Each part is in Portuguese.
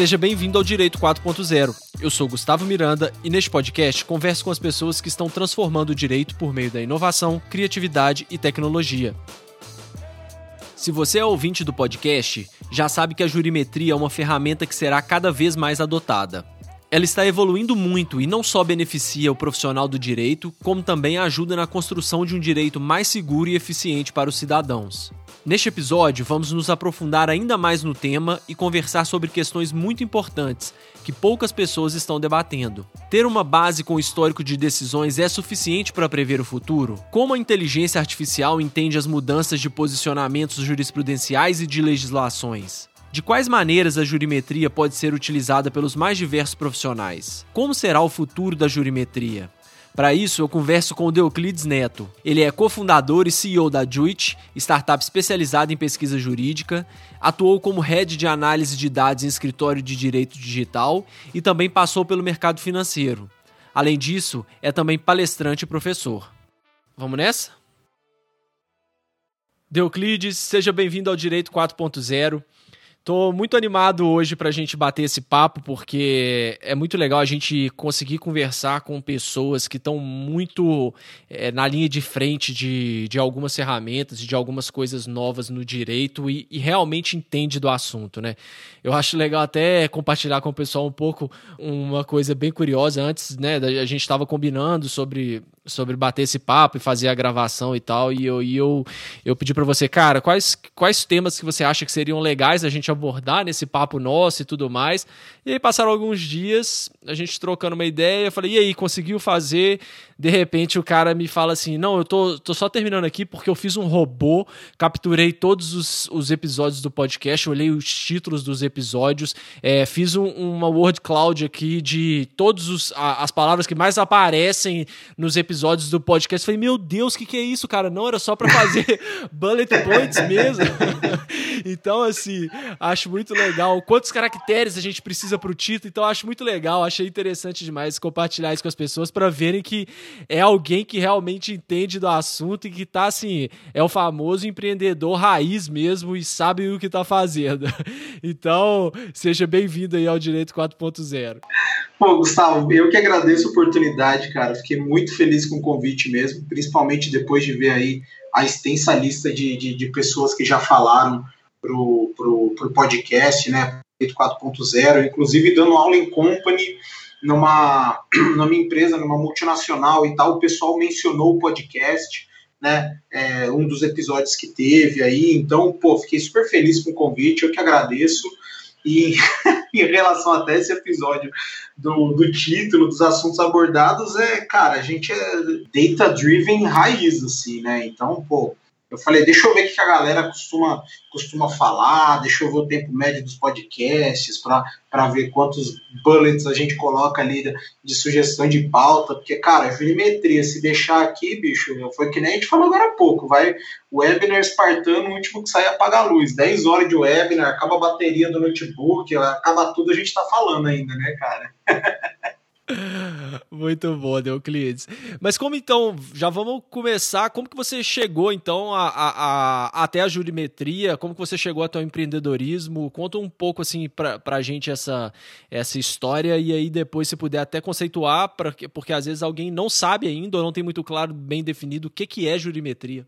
Seja bem-vindo ao Direito 4.0. Eu sou Gustavo Miranda e neste podcast converso com as pessoas que estão transformando o direito por meio da inovação, criatividade e tecnologia. Se você é ouvinte do podcast, já sabe que a jurimetria é uma ferramenta que será cada vez mais adotada. Ela está evoluindo muito e não só beneficia o profissional do direito, como também ajuda na construção de um direito mais seguro e eficiente para os cidadãos. Neste episódio, vamos nos aprofundar ainda mais no tema e conversar sobre questões muito importantes que poucas pessoas estão debatendo. Ter uma base com histórico de decisões é suficiente para prever o futuro? Como a inteligência artificial entende as mudanças de posicionamentos jurisprudenciais e de legislações? De quais maneiras a jurimetria pode ser utilizada pelos mais diversos profissionais? Como será o futuro da jurimetria? Para isso, eu converso com o Deoclides Neto. Ele é cofundador e CEO da Juit, startup especializada em pesquisa jurídica, atuou como head de análise de dados em escritório de direito digital e também passou pelo mercado financeiro. Além disso, é também palestrante e professor. Vamos nessa? Deoclides, seja bem-vindo ao Direito 4.0. Tô muito animado hoje para a gente bater esse papo, porque é muito legal a gente conseguir conversar com pessoas que estão muito é, na linha de frente de, de algumas ferramentas, de algumas coisas novas no direito e, e, realmente entende do assunto, né? Eu acho legal até compartilhar com o pessoal um pouco uma coisa bem curiosa. Antes, né, a gente estava combinando sobre sobre bater esse papo e fazer a gravação e tal. E eu, e eu, eu pedi para você, cara, quais, quais temas que você acha que seriam legais a gente abordar nesse papo nosso e tudo mais. E aí passaram alguns dias, a gente trocando uma ideia, eu falei, e aí, conseguiu fazer? De repente o cara me fala assim: não, eu tô, tô só terminando aqui porque eu fiz um robô, capturei todos os, os episódios do podcast, olhei os títulos dos episódios, é, fiz um, uma word cloud aqui de todas as palavras que mais aparecem nos episódios episódios do podcast. Falei, meu Deus, o que, que é isso, cara? Não, era só para fazer bullet points mesmo. então, assim, acho muito legal. Quantos caracteres a gente precisa pro título? Então, acho muito legal. Achei interessante demais compartilhar isso com as pessoas para verem que é alguém que realmente entende do assunto e que tá, assim, é o famoso empreendedor raiz mesmo e sabe o que tá fazendo. Então, seja bem-vindo aí ao Direito 4.0. Pô, Gustavo, eu que agradeço a oportunidade, cara. Fiquei muito feliz com o convite mesmo, principalmente depois de ver aí a extensa lista de, de, de pessoas que já falaram pro, pro, pro podcast, né? 4.0, inclusive dando aula em company numa, numa empresa, numa multinacional e tal, o pessoal mencionou o podcast, né? É, um dos episódios que teve aí. Então, pô, fiquei super feliz com o convite, eu que agradeço. E em relação até esse episódio do, do título, dos assuntos abordados, é, cara, a gente é data-driven raiz, assim, né? Então, pô, eu falei, deixa eu ver o que a galera costuma, costuma falar, deixa eu ver o tempo médio dos podcasts para ver quantos bullets a gente coloca ali de, de, sugestão de pauta, porque, cara, jurimetria, se deixar aqui, bicho, foi que nem a gente falou agora há pouco, vai webinar espartano, o último que sai apaga a luz, 10 horas de webinar, acaba a bateria do notebook, acaba tudo, a gente tá falando ainda, né, cara? Muito bom, Euclides. Mas como então, já vamos começar, como que você chegou então a, a, a, até a jurimetria, como que você chegou até o empreendedorismo? Conta um pouco assim pra, pra gente essa, essa história e aí depois se puder até conceituar, pra, porque às vezes alguém não sabe ainda ou não tem muito claro, bem definido o que, que é jurimetria.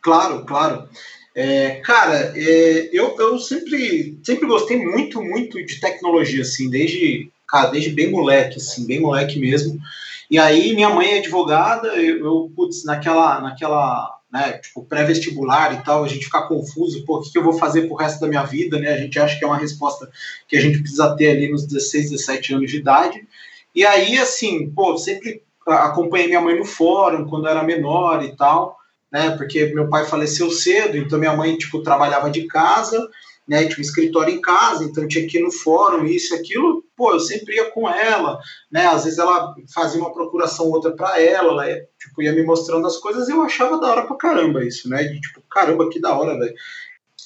Claro, claro. É, cara, é, eu, eu sempre, sempre gostei muito, muito de tecnologia, assim, desde cara, desde bem moleque, assim, bem moleque mesmo. E aí minha mãe é advogada, eu, eu putz, naquela, naquela, né, tipo, pré-vestibular e tal, a gente fica confuso, pô, o que, que eu vou fazer pro resto da minha vida, né? A gente acha que é uma resposta que a gente precisa ter ali nos 16, 17 anos de idade. E aí, assim, pô, sempre acompanhei minha mãe no fórum quando era menor e tal, né? Porque meu pai faleceu cedo, então minha mãe, tipo, trabalhava de casa, né? Tinha um escritório em casa, então tinha que ir no fórum, isso aquilo. Pô, eu sempre ia com ela, né? Às vezes ela fazia uma procuração outra para ela, ela tipo, ia me mostrando as coisas e eu achava da hora pra caramba isso, né? De, tipo, caramba, que da hora, velho.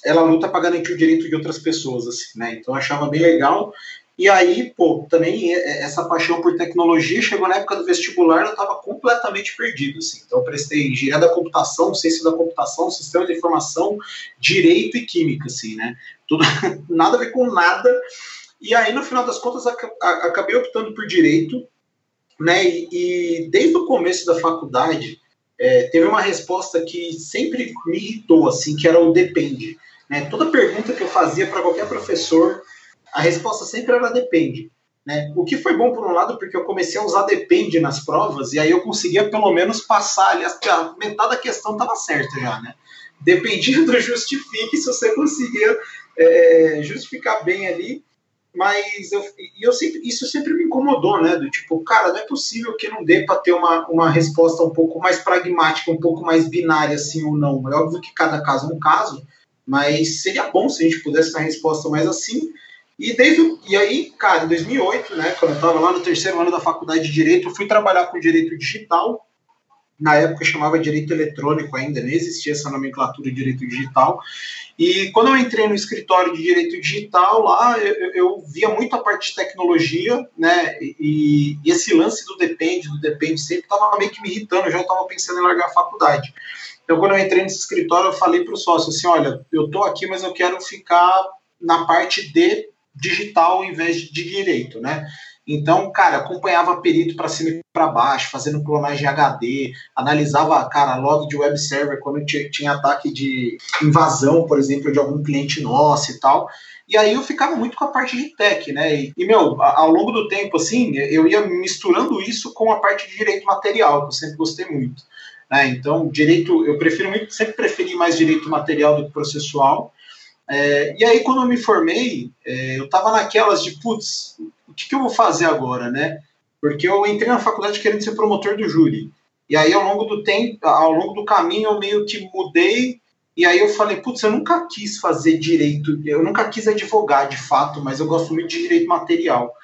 Ela luta para garantir o direito de outras pessoas, assim, né? Então eu achava bem legal. E aí, pô, também essa paixão por tecnologia chegou na época do vestibular, eu estava completamente perdido, assim. Então eu prestei engenharia da computação, ciência da computação, sistema de informação, direito e química, assim, né? Tudo, nada a ver com nada. E aí, no final das contas, acabei optando por direito, né? E, e desde o começo da faculdade, é, teve uma resposta que sempre me irritou, assim, que era o depende. Né? Toda pergunta que eu fazia para qualquer professor, a resposta sempre era depende. Né? O que foi bom por um lado, porque eu comecei a usar depende nas provas, e aí eu conseguia pelo menos passar ali, a metade da questão estava certa já, né? Dependia do justifique, se você conseguia é, justificar bem ali, mas eu, eu sempre, isso sempre me incomodou, né? Do tipo, cara, não é possível que não dê para ter uma, uma resposta um pouco mais pragmática, um pouco mais binária, assim ou não. É óbvio que cada caso é um caso, mas seria bom se a gente pudesse ter uma resposta mais assim. E, desde, e aí, cara, em 2008, né, quando eu estava lá no terceiro ano da faculdade de Direito, eu fui trabalhar com Direito Digital. Na época chamava Direito Eletrônico ainda, nem existia essa nomenclatura de Direito Digital. E quando eu entrei no escritório de Direito Digital lá, eu, eu via muito a parte de tecnologia, né, e, e esse lance do depende, do depende sempre estava meio que me irritando, eu já estava pensando em largar a faculdade. Então, quando eu entrei nesse escritório, eu falei para o sócio assim: olha, eu estou aqui, mas eu quero ficar na parte de digital em vez de direito, né? Então, cara, acompanhava perito para cima e para baixo, fazendo clonagem HD, analisava, cara, log de web server quando tinha ataque de invasão, por exemplo, de algum cliente nosso e tal. E aí eu ficava muito com a parte de tech, né? E, e, meu, ao longo do tempo, assim, eu ia misturando isso com a parte de direito material, que eu sempre gostei muito. Né? Então, direito, eu prefiro muito, sempre preferi mais direito material do que processual. É, e aí, quando eu me formei, é, eu estava naquelas de, putz, o que, que, eu vou fazer agora, né? Porque eu entrei na faculdade querendo ser promotor do júri. E aí, ao longo do tempo, ao longo do caminho, eu meio que mudei. E aí eu falei, putz, eu nunca quis fazer direito, eu nunca quis advogar de fato, mas eu gosto muito de direito material.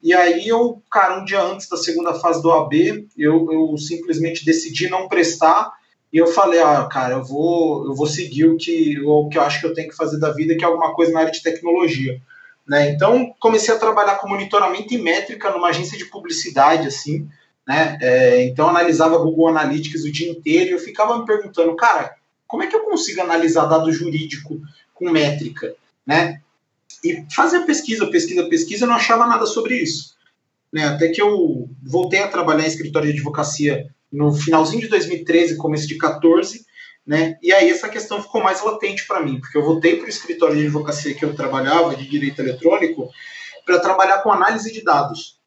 E aí eu, cara, um dia antes da segunda fase do AB, eu, eu simplesmente decidi não prestar. E eu falei, ah, cara, eu vou, eu vou seguir o que, o que eu acho que eu tenho que fazer da vida, que é alguma coisa na área de tecnologia. Né? Então comecei a trabalhar com monitoramento e métrica numa agência de publicidade, assim. Né? É, então analisava Google Analytics o dia inteiro e eu ficava me perguntando, cara, como é que eu consigo analisar dado jurídico com métrica? Né? E fazia pesquisa, pesquisa, pesquisa, eu não achava nada sobre isso. Né? Até que eu voltei a trabalhar em escritório de advocacia no finalzinho de 2013, começo de 14, né? E aí essa questão ficou mais latente para mim, porque eu voltei para o escritório de advocacia que eu trabalhava, de direito eletrônico, para trabalhar com análise de dados.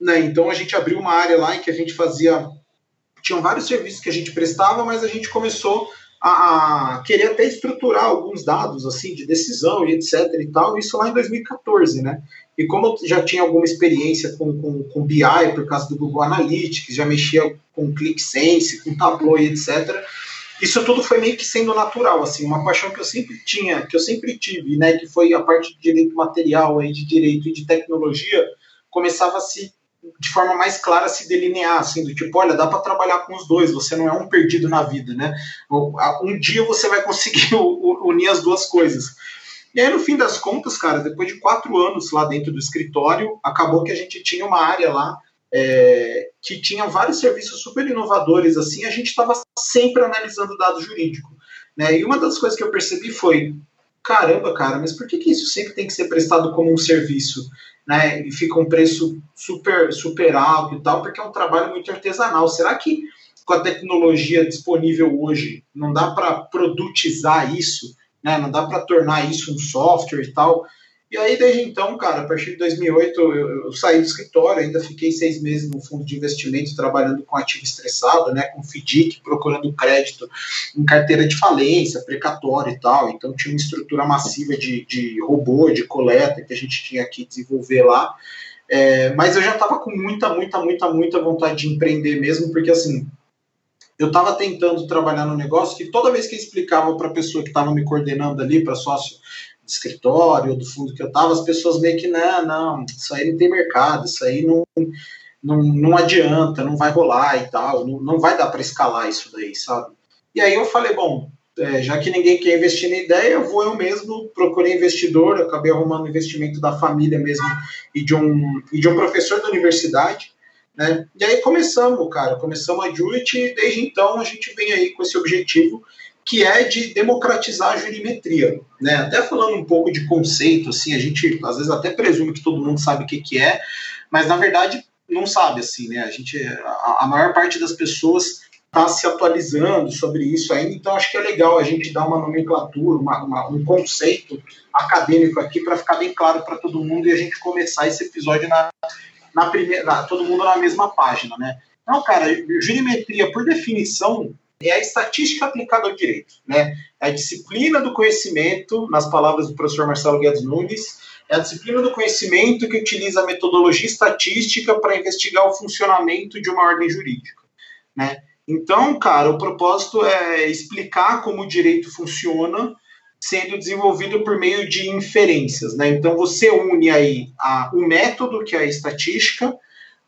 Né? Então a gente abriu uma área lá em que a gente fazia. Tinham vários serviços que a gente prestava, mas a gente começou a, a, querer até estruturar alguns dados assim de decisão e etc e tal, isso lá em 2014, né? E como eu já tinha alguma experiência com, com, com BI por causa do Google Analytics, já mexia com ClickSense, com Tableau e etc, isso tudo foi meio que sendo natural, assim, uma paixão que eu sempre tinha, que eu sempre tive, né, que foi a parte de direito material, aí, de direito e de tecnologia, começava a se de forma mais clara se delinear, assim, do tipo, olha, dá para trabalhar com os dois, você não é um perdido na vida, né? Um dia você vai conseguir unir as duas coisas. E aí, no fim das contas, cara, depois de quatro anos lá dentro do escritório, acabou que a gente tinha uma área lá é, que tinha vários serviços super inovadores, assim, a gente estava sempre analisando dado jurídico. Né? E uma das coisas que eu percebi foi, caramba, cara, mas por que, que isso sempre tem que ser prestado como um serviço? né, e fica um preço super, super alto e tal, porque é um trabalho muito artesanal. Será que com a tecnologia disponível hoje não dá para produtizar isso, né, não dá para tornar isso um software e tal? E aí, desde então, cara, a partir de 2008, eu, eu, saí do escritório, ainda fiquei seis meses no fundo de investimento, trabalhando com ativo estressado, né, com FDIC, procurando crédito em carteira de falência, precatório e tal. Então, tinha uma estrutura massiva de, de robô, de coleta, que a gente tinha que desenvolver lá. É, mas eu já estava com muita, muita, muita, muita vontade de empreender mesmo, porque assim, eu estava tentando trabalhar no negócio que toda vez que eu explicava para a pessoa que estava me coordenando ali, para sócio, escritório, do fundo que eu estava, as pessoas meio que, não, não, isso aí não tem mercado, isso aí não, não, não adianta, não vai rolar e tal, não, não vai dar para escalar isso daí, sabe? E aí eu falei, bom, é, já que ninguém quer investir na ideia, eu vou eu mesmo, procurei investidor, acabei arrumando investimento da família mesmo e de um, e de um professor da universidade, né? E aí começamos, cara, começamos a Juliet e desde então a gente vem aí com esse objetivo que é de democratizar a jurimetria. Né? Até falando um pouco de conceito, assim, a gente às vezes até presume que todo mundo sabe o que, que é, mas na verdade não sabe assim, né? A gente, a, a maior parte das pessoas está se atualizando sobre isso ainda, então acho que é legal a gente dar uma nomenclatura, uma, uma, um conceito acadêmico aqui para ficar bem claro para todo mundo e a gente começar esse episódio na, na primeira, na, todo mundo na mesma página, né? Então, cara, jurimetria, por definição, é a estatística aplicada ao direito, né? É a disciplina do conhecimento, nas palavras do professor Marcelo Guedes Nunes, é a disciplina do conhecimento que utiliza a metodologia estatística para investigar o funcionamento de uma ordem jurídica, né? Então, cara, o propósito é explicar como o direito funciona, sendo desenvolvido por meio de inferências, né? Então, você une aí a, o método, que é a estatística,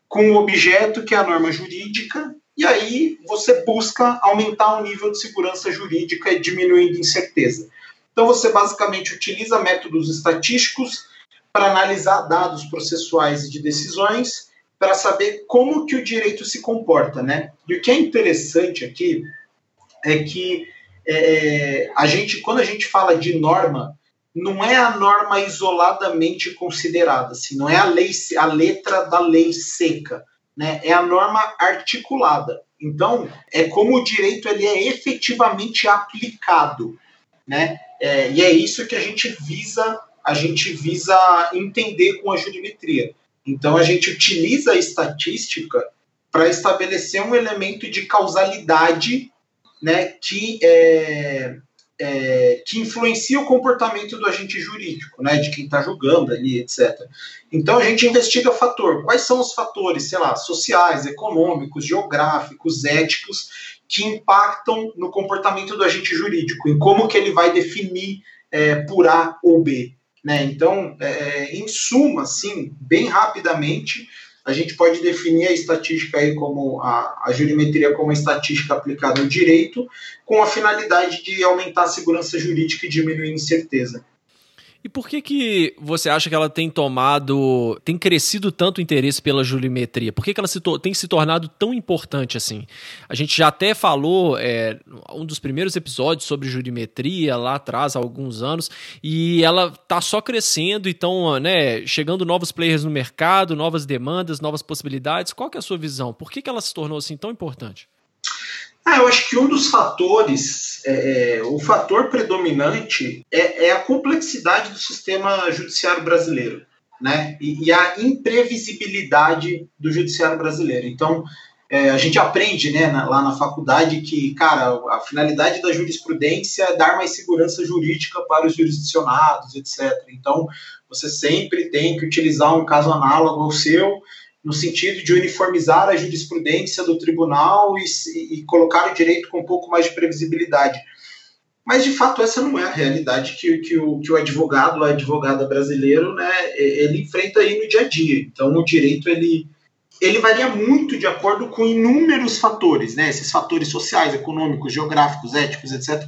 com o objeto, que é a norma jurídica, e aí você busca aumentar o nível de segurança jurídica diminuindo incerteza. Então, você basicamente utiliza métodos estatísticos para analisar dados processuais e de decisões para saber como que o direito se comporta, né? E o que é interessante aqui é que é, a gente, quando a gente fala de norma, não é a norma isoladamente considerada, assim, não é a lei, a letra da lei seca, né? É a norma articulada. Então, é como o direito ele é efetivamente aplicado, né? É, e é isso que a gente visa, a gente visa entender com a jurimetria. Então a gente utiliza a estatística para estabelecer um elemento de causalidade né, que, é, é, que influencia o comportamento do agente jurídico, né, de quem está julgando ali, etc. Então a gente investiga fator. Quais são os fatores, sei lá, sociais, econômicos, geográficos, éticos, que impactam no comportamento do agente jurídico, em como que ele vai definir é, por A ou B. Né? Então, é, é, em suma, assim, bem rapidamente, a gente pode definir a estatística aí como a, a jurimetria como a estatística aplicada ao direito, com a finalidade de aumentar a segurança jurídica e diminuir a incerteza. E por que que você acha que ela tem tomado, tem crescido tanto interesse pela jurimetria? Por que, que ela se tem se tornado tão importante assim? A gente já até falou é, um dos primeiros episódios sobre jurimetria lá atrás, há alguns anos, e ela tá só crescendo, então, né, chegando novos players no mercado, novas demandas, novas possibilidades. Qual que é a sua visão? Por que, que ela se tornou assim tão importante? Ah, eu acho que um dos fatores, é, é, o fator predominante é, é, a complexidade do sistema judiciário brasileiro, né? E, e a imprevisibilidade do judiciário brasileiro. Então, é, a gente aprende, né, na, lá na faculdade que, cara, a finalidade da jurisprudência é dar mais segurança jurídica para os jurisdicionados, etc. Então, você sempre tem que utilizar um caso análogo ao seu no sentido de uniformizar a jurisprudência do tribunal e, e, colocar o direito com um pouco mais de previsibilidade. Mas, de fato, essa não é a realidade que, que, o, que o advogado, a advogada brasileiro, né, ele enfrenta aí no dia a dia. Então, o direito, ele, ele varia muito de acordo com inúmeros fatores, né, esses fatores sociais, econômicos, geográficos, éticos, etc.,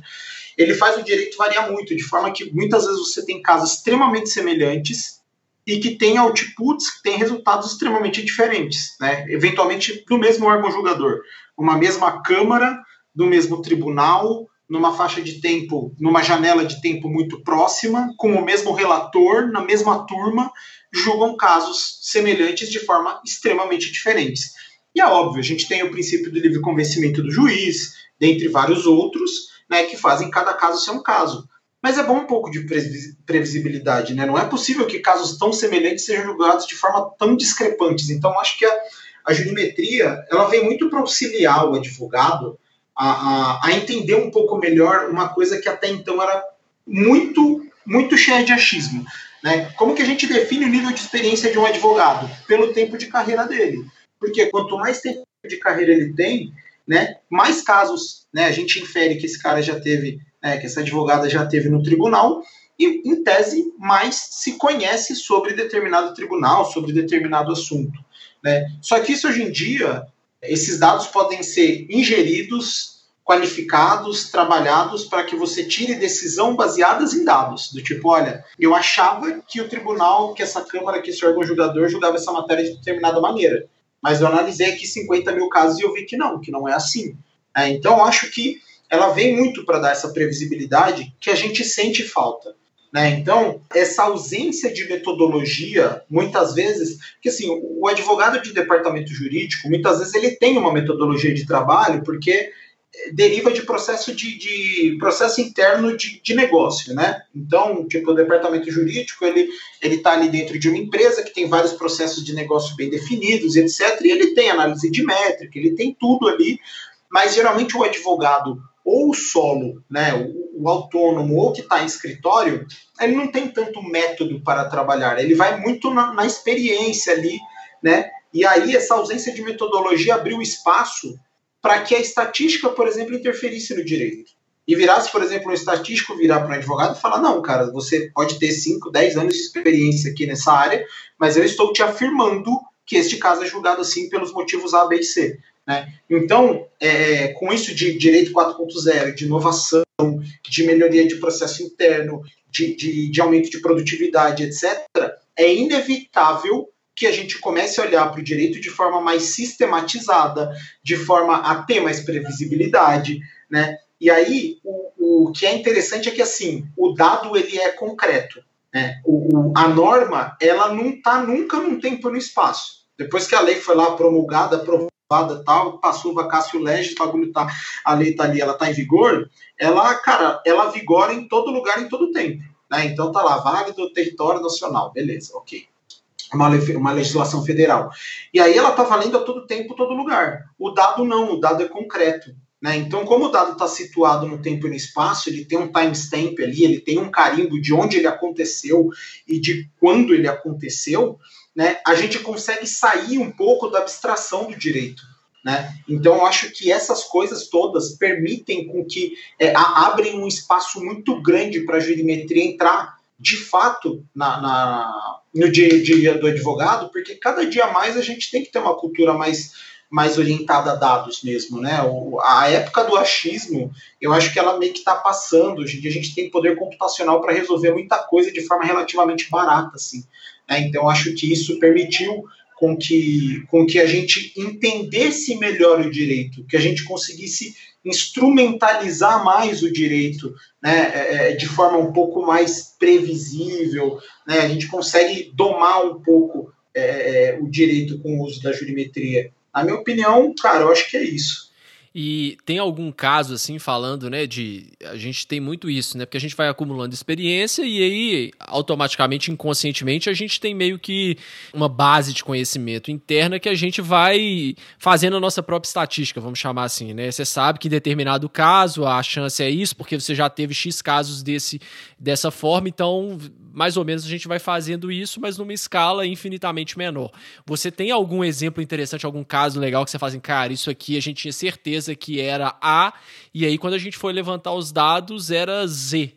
ele faz o direito variar muito, de forma que muitas vezes você tem casos extremamente semelhantes, e que tem outputs que têm resultados extremamente diferentes, né? eventualmente do mesmo órgão julgador, uma mesma Câmara, do mesmo tribunal, numa faixa de tempo, numa janela de tempo muito próxima, com o mesmo relator, na mesma turma, julgam casos semelhantes de forma extremamente diferentes. E é óbvio, a gente tem o princípio do livre convencimento do juiz, dentre vários outros, né, que fazem cada caso ser um caso. Mas é bom um pouco de previsibilidade, né? Não é possível que casos tão semelhantes sejam julgados de forma tão discrepantes. Então, acho que a, a jurimetria ela vem muito para auxiliar o advogado a, a, a, entender um pouco melhor uma coisa que até então era muito, muito cheia de achismo. Né? Como que a gente define o nível de experiência de um advogado? Pelo tempo de carreira dele. Porque quanto mais tempo de carreira ele tem, né, mais casos né, a gente infere que esse cara já teve é, que essa advogada já teve no tribunal, e, em tese, mais se conhece sobre determinado tribunal, sobre determinado assunto. Né? Só que isso hoje em dia, esses dados podem ser ingeridos, qualificados, trabalhados para que você tire decisão baseadas em dados. Do tipo, olha, eu achava que o tribunal, que essa Câmara, que esse órgão julgador julgava essa matéria de determinada maneira. Mas eu analisei aqui 50 mil casos e eu vi que não, que não é assim. É, então, acho que ela vem muito para dar essa previsibilidade que a gente sente falta. Né? Então, essa ausência de metodologia, muitas vezes, porque assim, o advogado de departamento jurídico, muitas vezes ele tem uma metodologia de trabalho, porque deriva de processo de, de processo interno de, de, negócio, né? Então, tipo, o departamento jurídico, ele ele está ali dentro de uma empresa que tem vários processos de negócio bem definidos, etc. E ele tem análise de métrica, ele tem tudo ali, mas geralmente o advogado ou o solo, né, o, o autônomo ou que está em escritório, ele não tem tanto método para trabalhar, ele vai muito na, na experiência ali, né? E aí essa ausência de metodologia abriu espaço para que a estatística, por exemplo, interferisse no direito. E virasse, por exemplo, um estatístico virar para um advogado e falar: não, cara, você pode ter 5, 10 anos de experiência aqui nessa área, mas eu estou te afirmando que este caso é julgado assim pelos motivos A, B e C. Né? Então, é, com isso de direito 4.0, de inovação, de melhoria de processo interno, de, de, de aumento de produtividade, etc., é inevitável que a gente comece a olhar para o direito de forma mais sistematizada, de forma a ter mais previsibilidade, né? E aí, o, o que é interessante é que, assim, o dado, ele é concreto, né? O, o a norma, ela não está nunca num tempo e no espaço. Depois que a lei foi lá promulgada, aprovada, tal, passou vacácio legis, o bagulho tá, a lei tá ali, ela tá em vigor, ela, cara, ela vigora em todo lugar, em todo tempo, né? Então tá lá, válido do território nacional, beleza, ok uma, uma legislação federal. E aí ela está valendo a todo tempo, todo lugar. O dado não, o dado é concreto. Né? Então, como o dado está situado no tempo e no espaço, ele tem um timestamp ali, ele tem um carimbo de onde ele aconteceu e de quando ele aconteceu, né? a gente consegue sair um pouco da abstração do direito. Né? Então, eu acho que essas coisas todas permitem com que é, abrem um espaço muito grande para a jurimetria entrar de fato na, na no dia a dia do advogado, porque cada dia mais a gente tem que ter uma cultura mais, mais orientada a dados mesmo, né? O, a época do achismo, eu acho que ela meio que está passando. Hoje em dia a gente tem poder computacional para resolver muita coisa de forma relativamente barata, assim. Né? Então acho que isso permitiu com que, com que a gente entendesse melhor o direito, que a gente conseguisse instrumentalizar mais o direito né, é, é, de forma um pouco mais previsível, né, a gente consegue domar um pouco é, é, o direito com o uso da jurimetria. Na minha opinião, cara, eu acho que é isso. E tem algum caso, assim, falando, né, de. A gente tem muito isso, né? Porque a gente vai acumulando experiência e aí, automaticamente, inconscientemente, a gente tem meio que uma base de conhecimento interna que a gente vai fazendo a nossa própria estatística, vamos chamar assim, né? Você sabe que em determinado caso a chance é isso, porque você já teve X casos desse, dessa forma, então mais ou menos a gente vai fazendo isso, mas numa escala infinitamente menor. Você tem algum exemplo interessante, algum caso legal que você faz assim, cara, isso aqui a gente tinha certeza que era A, e aí quando a gente foi levantar os dados era Z.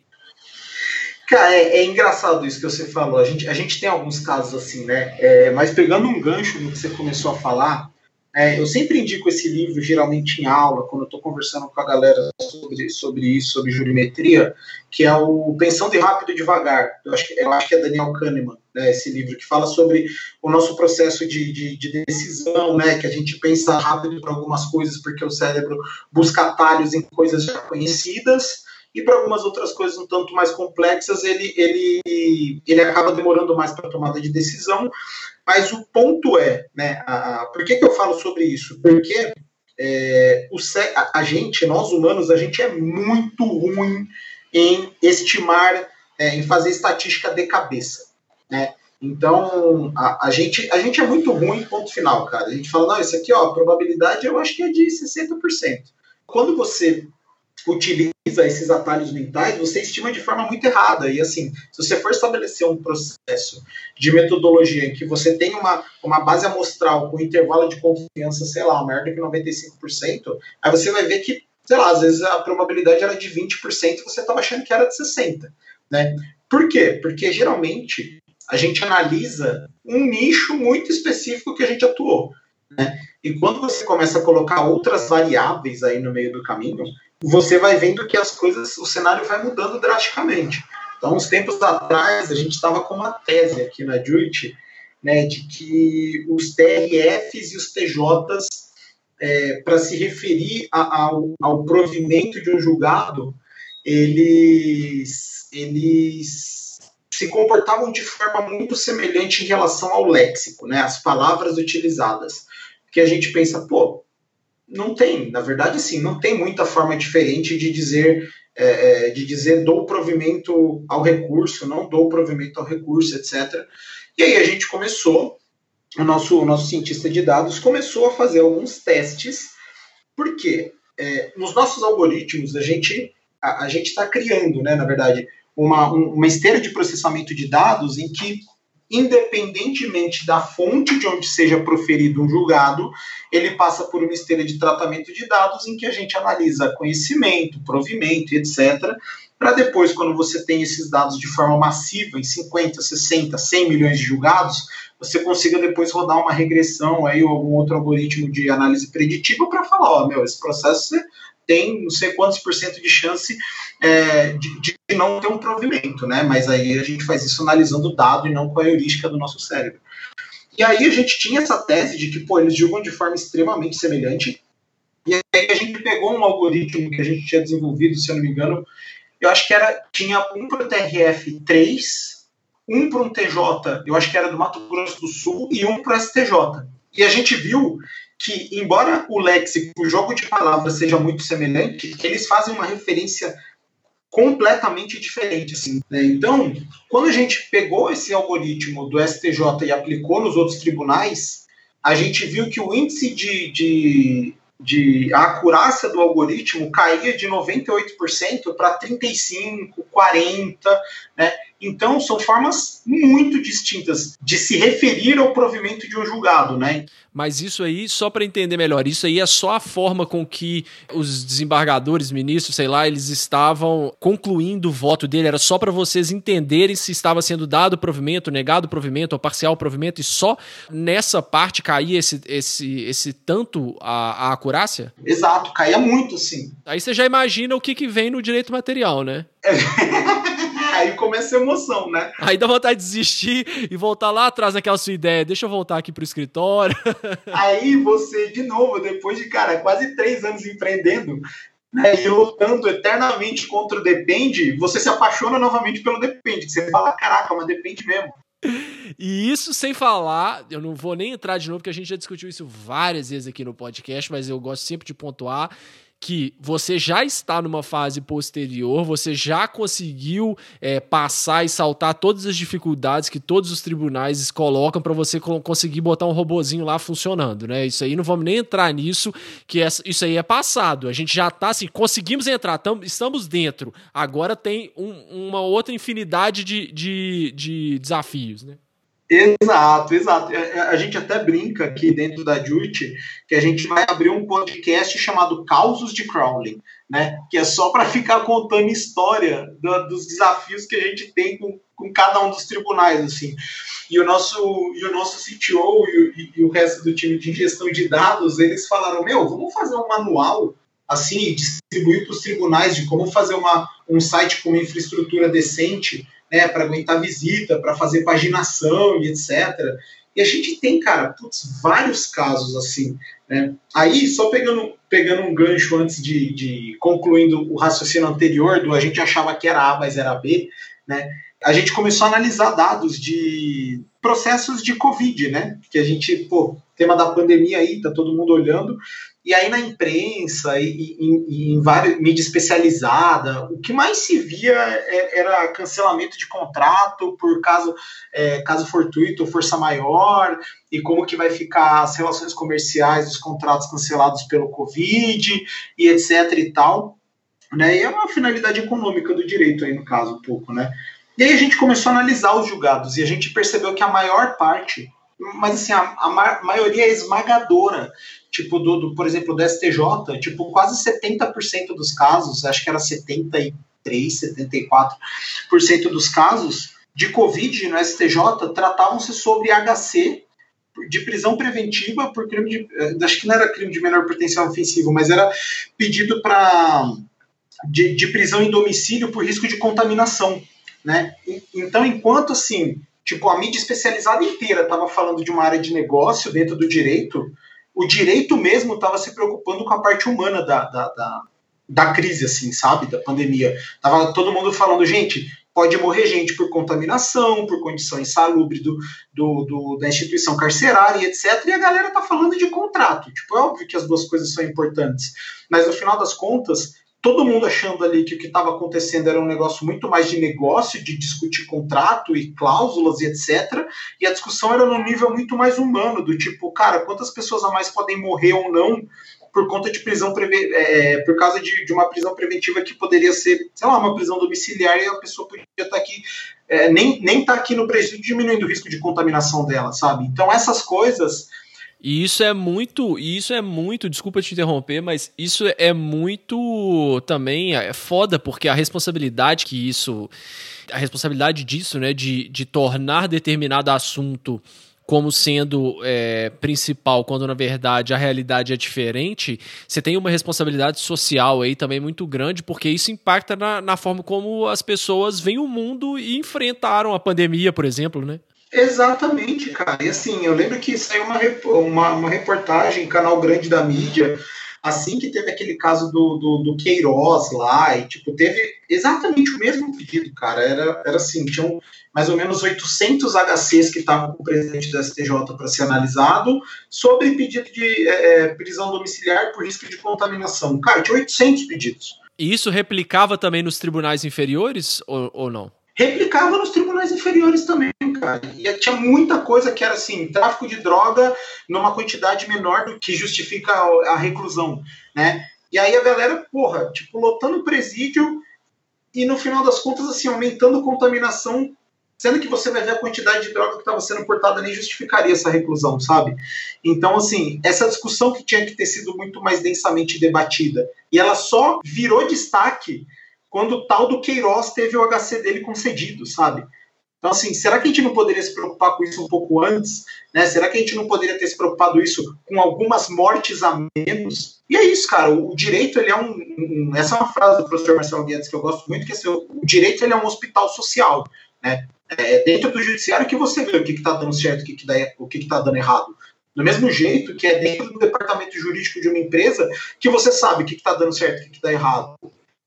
Cara, é, é engraçado isso que você falou. A gente, a gente tem alguns casos assim, né? É, mas pegando um gancho no que você começou a falar, é, eu sempre indico esse livro, geralmente em aula, quando eu estou conversando com a galera sobre, sobre isso, sobre jurimetria, que é o Pensando Rápido e Devagar. Eu acho que, eu acho que é Daniel Kahneman, né, esse livro, que fala sobre o nosso processo de, de, de decisão, né, que a gente pensa rápido para algumas coisas porque o cérebro busca atalhos em coisas já conhecidas, e para algumas outras coisas um tanto mais complexas, ele, ele, ele acaba demorando mais para tomada de decisão. Mas o ponto é, né, a, a, por que, que eu falo sobre isso? Porque é, o, a, a, gente, nós humanos, a gente é muito ruim em estimar, é, em fazer estatística de cabeça, né? Então, a, a, gente, a gente é muito ruim, ponto final, cara. A gente fala, não, isso aqui, ó, a probabilidade eu acho que é de 60%. Quando você utiliza esses atalhos mentais, você estima de forma muito errada. E assim, se você for estabelecer um processo de metodologia em que você tem uma, uma base amostral com intervalo de confiança, sei lá, maior do que 95%, aí você vai ver que, sei lá, às vezes a probabilidade era de 20% e você estava achando que era de 60%. Né? Por quê? Porque geralmente a gente analisa um nicho muito específico que a gente atuou. Né? E quando você começa a colocar outras variáveis aí no meio do caminho, você vai vendo que as coisas, o cenário vai mudando drasticamente. Então, uns tempos atrás, a gente estava com uma tese aqui na JUIT, né, de que os TRFs e os TJs é, para se referir a, ao, ao provimento de um julgado, eles, eles se comportavam de forma muito semelhante em relação ao léxico, né, as palavras utilizadas. Que a gente pensa, pô, não tem, na verdade, sim, não tem muita forma diferente de dizer é, é, de dizer dou provimento ao recurso, não dou provimento ao recurso, etc. E aí a gente começou, o nosso, o nosso cientista de dados começou a fazer alguns testes, porque é, nos nossos algoritmos a gente a, a gente está criando, né, na verdade, uma, uma esteira de processamento de dados em que independentemente da fonte de onde seja proferido um julgado, ele passa por uma esteira de tratamento de dados em que a gente analisa conhecimento, provimento, etc., para depois, quando você tem esses dados de forma massiva, em 50, 60, 100 milhões de julgados, você consiga depois rodar uma regressão aí, ou algum outro algoritmo de análise preditiva para falar, ó, meu, esse processo tem não sei quantos por cento de chance é, de, de, não ter um provimento, né? Mas aí a gente faz isso analisando o dado e não com a heurística do nosso cérebro. E aí a gente tinha essa tese de que, pô, eles julgam de forma extremamente semelhante. E aí a gente pegou um algoritmo que a gente tinha desenvolvido, se eu não me engano, eu acho que era tinha um para o TRF3, um para um TJ, eu acho que era do Mato Grosso do Sul, e um para o STJ. E a gente viu que, embora o léxico, o jogo de palavras seja muito semelhante, eles fazem uma referência completamente diferente. Assim, né? Então, quando a gente pegou esse algoritmo do STJ e aplicou nos outros tribunais, a gente viu que o índice de, de, de a acurácia do algoritmo caía de 98% para 35%, 40%, né? Então, são formas muito distintas de se referir ao provimento de um julgado, né? Mas isso aí, só para entender melhor, isso aí é só a forma com que os desembargadores, ministros, sei lá, eles estavam concluindo o voto dele, era só para vocês entenderem se estava sendo dado provimento, negado provimento ou parcial provimento, e só nessa parte caía esse, esse, esse tanto a, a acurácia? Exato, caía muito, sim. Aí você já imagina o que, que vem no direito material, né? É. aí começa a emoção, né? Aí dá vontade de desistir e voltar lá atrás naquela sua ideia. Deixa eu voltar aqui pro escritório. Aí você, de novo, depois de, cara, quase três anos empreendendo, né, e lutando eternamente contra o Depende, você se apaixona novamente pelo Depende. Você fala, caraca, mas depende mesmo. E isso sem falar, eu não vou nem entrar de novo, porque a gente já discutiu isso várias vezes aqui no podcast, mas eu gosto sempre de pontuar que você já está numa fase posterior, você já conseguiu é, passar e saltar todas as dificuldades que todos os tribunais colocam para você conseguir botar um robozinho lá funcionando, né? Isso aí não vamos nem entrar nisso, que isso aí é passado. A gente já está assim, conseguimos entrar, tam, estamos dentro. Agora tem um, uma outra infinidade de, de, de desafios, né? Exato, exato. É, é, a gente até brinca aqui dentro da Jute que a gente vai abrir um podcast chamado Causos de Crowley, né? Que é só para ficar contando história do, dos desafios que a gente tem com, com cada um dos tribunais, assim. E o nosso, e o nosso CTO e, e o resto do time de gestão de dados, eles falaram: meu, vamos fazer um manual assim, distribuir para os tribunais de como fazer uma, um site com uma infraestrutura decente né, para aguentar visita, para fazer paginação e etc. E a gente tem, cara, putz, vários casos assim. Né? Aí, só pegando, pegando um gancho antes de, de concluindo o raciocínio anterior, do a gente achava que era A, mas era B, né? a gente começou a analisar dados de processos de Covid, né? Que a gente, pô, tema da pandemia aí, tá todo mundo olhando, e aí na imprensa e, e, em várias mídia especializada, o que mais se via é, era cancelamento de contrato por caso, é, caso fortuito força maior, e como que vai ficar as relações comerciais dos contratos cancelados pelo Covid, e etc e tal. Né? E é uma finalidade econômica do direito aí, no caso, um pouco, né? E aí a gente começou a analisar os julgados, e a gente percebeu que a maior parte mas assim, a, a maioria é esmagadora. Tipo do, do, por exemplo, do STJ, tipo quase 70% dos casos, acho que era 73, 74% dos casos de Covid no STJ tratavam-se sobre HC de prisão preventiva por crime de, eh, acho que não era crime de menor potencial ofensivo, mas era pedido para de, de prisão em domicílio por risco de contaminação, né? Então, enquanto assim, tipo a mídia especializada inteira estava falando de uma área de negócio dentro do direito, o direito mesmo estava se preocupando com a parte humana da, da, da, da, crise, assim, sabe? Da pandemia. Tava todo mundo falando, gente, pode morrer gente por contaminação, por condição insalubre do, do, do, da instituição carcerária, etc. E a galera tá falando de contrato. Tipo, é óbvio que as duas coisas são importantes. Mas no final das contas, todo mundo achando ali que o que estava acontecendo era um negócio muito mais de negócio, de discutir contrato e cláusulas e etc. E a discussão era num nível muito mais humano, do tipo, cara, quantas pessoas a mais podem morrer ou não por conta de prisão é, por causa de, de, uma prisão preventiva que poderia ser, sei lá, uma prisão domiciliar e a pessoa podia estar tá aqui, é, nem, nem tá aqui no Brasil diminuindo o risco de contaminação dela, sabe? Então essas coisas e isso é muito, isso é muito, desculpa te interromper, mas isso é muito também é foda, porque a responsabilidade que isso, a responsabilidade disso, né, de, de tornar determinado assunto como sendo é, principal, quando na verdade a realidade é diferente, você tem uma responsabilidade social aí também muito grande, porque isso impacta na, na forma como as pessoas veem o mundo e enfrentaram a pandemia, por exemplo, né? Exatamente, cara. E assim, eu lembro que saiu uma, uma, uma reportagem, canal grande da mídia, assim que teve aquele caso do, do, do, Queiroz lá, e tipo, teve exatamente o mesmo pedido, cara. Era, era assim, tinham mais ou menos 800 HCs que estavam com o presidente do STJ para ser analisado sobre pedido de é, é, prisão domiciliar por risco de contaminação. Cara, tinha 800 pedidos. E isso replicava também nos tribunais inferiores ou, ou não? Replicava nos tribunais inferiores também, cara. E tinha muita coisa que era assim, tráfico de droga numa quantidade menor do que justifica a reclusão, né? E aí a galera, porra, tipo, lotando presídio e no final das contas, assim, aumentando contaminação, sendo que você vai ver a quantidade de droga que estava sendo portada nem justificaria essa reclusão, sabe? Então, assim, essa discussão que tinha que ter sido muito mais densamente debatida, e ela só virou destaque quando o tal do Queiroz teve o HC dele concedido, sabe? Então, assim, será que a gente não poderia se preocupar com isso um pouco antes? Né? Será que a gente não poderia ter se preocupado isso com algumas mortes a menos? E é isso, cara. O, direito, ele é um, um, Essa é uma frase do professor Marcelo Guedes que eu gosto muito, que é assim, o direito, ele é um hospital social, né? É dentro do judiciário que você vê o que está dando certo, o que está o que que tá dando errado. Do mesmo jeito que é dentro do departamento jurídico de uma empresa que você sabe o que está dando certo, o que está errado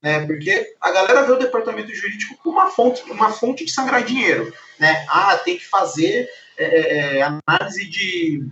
né? Porque a galera vê o departamento jurídico como uma fonte, uma fonte de sangrar dinheiro, né? Ah, tem que fazer é, é, é análise de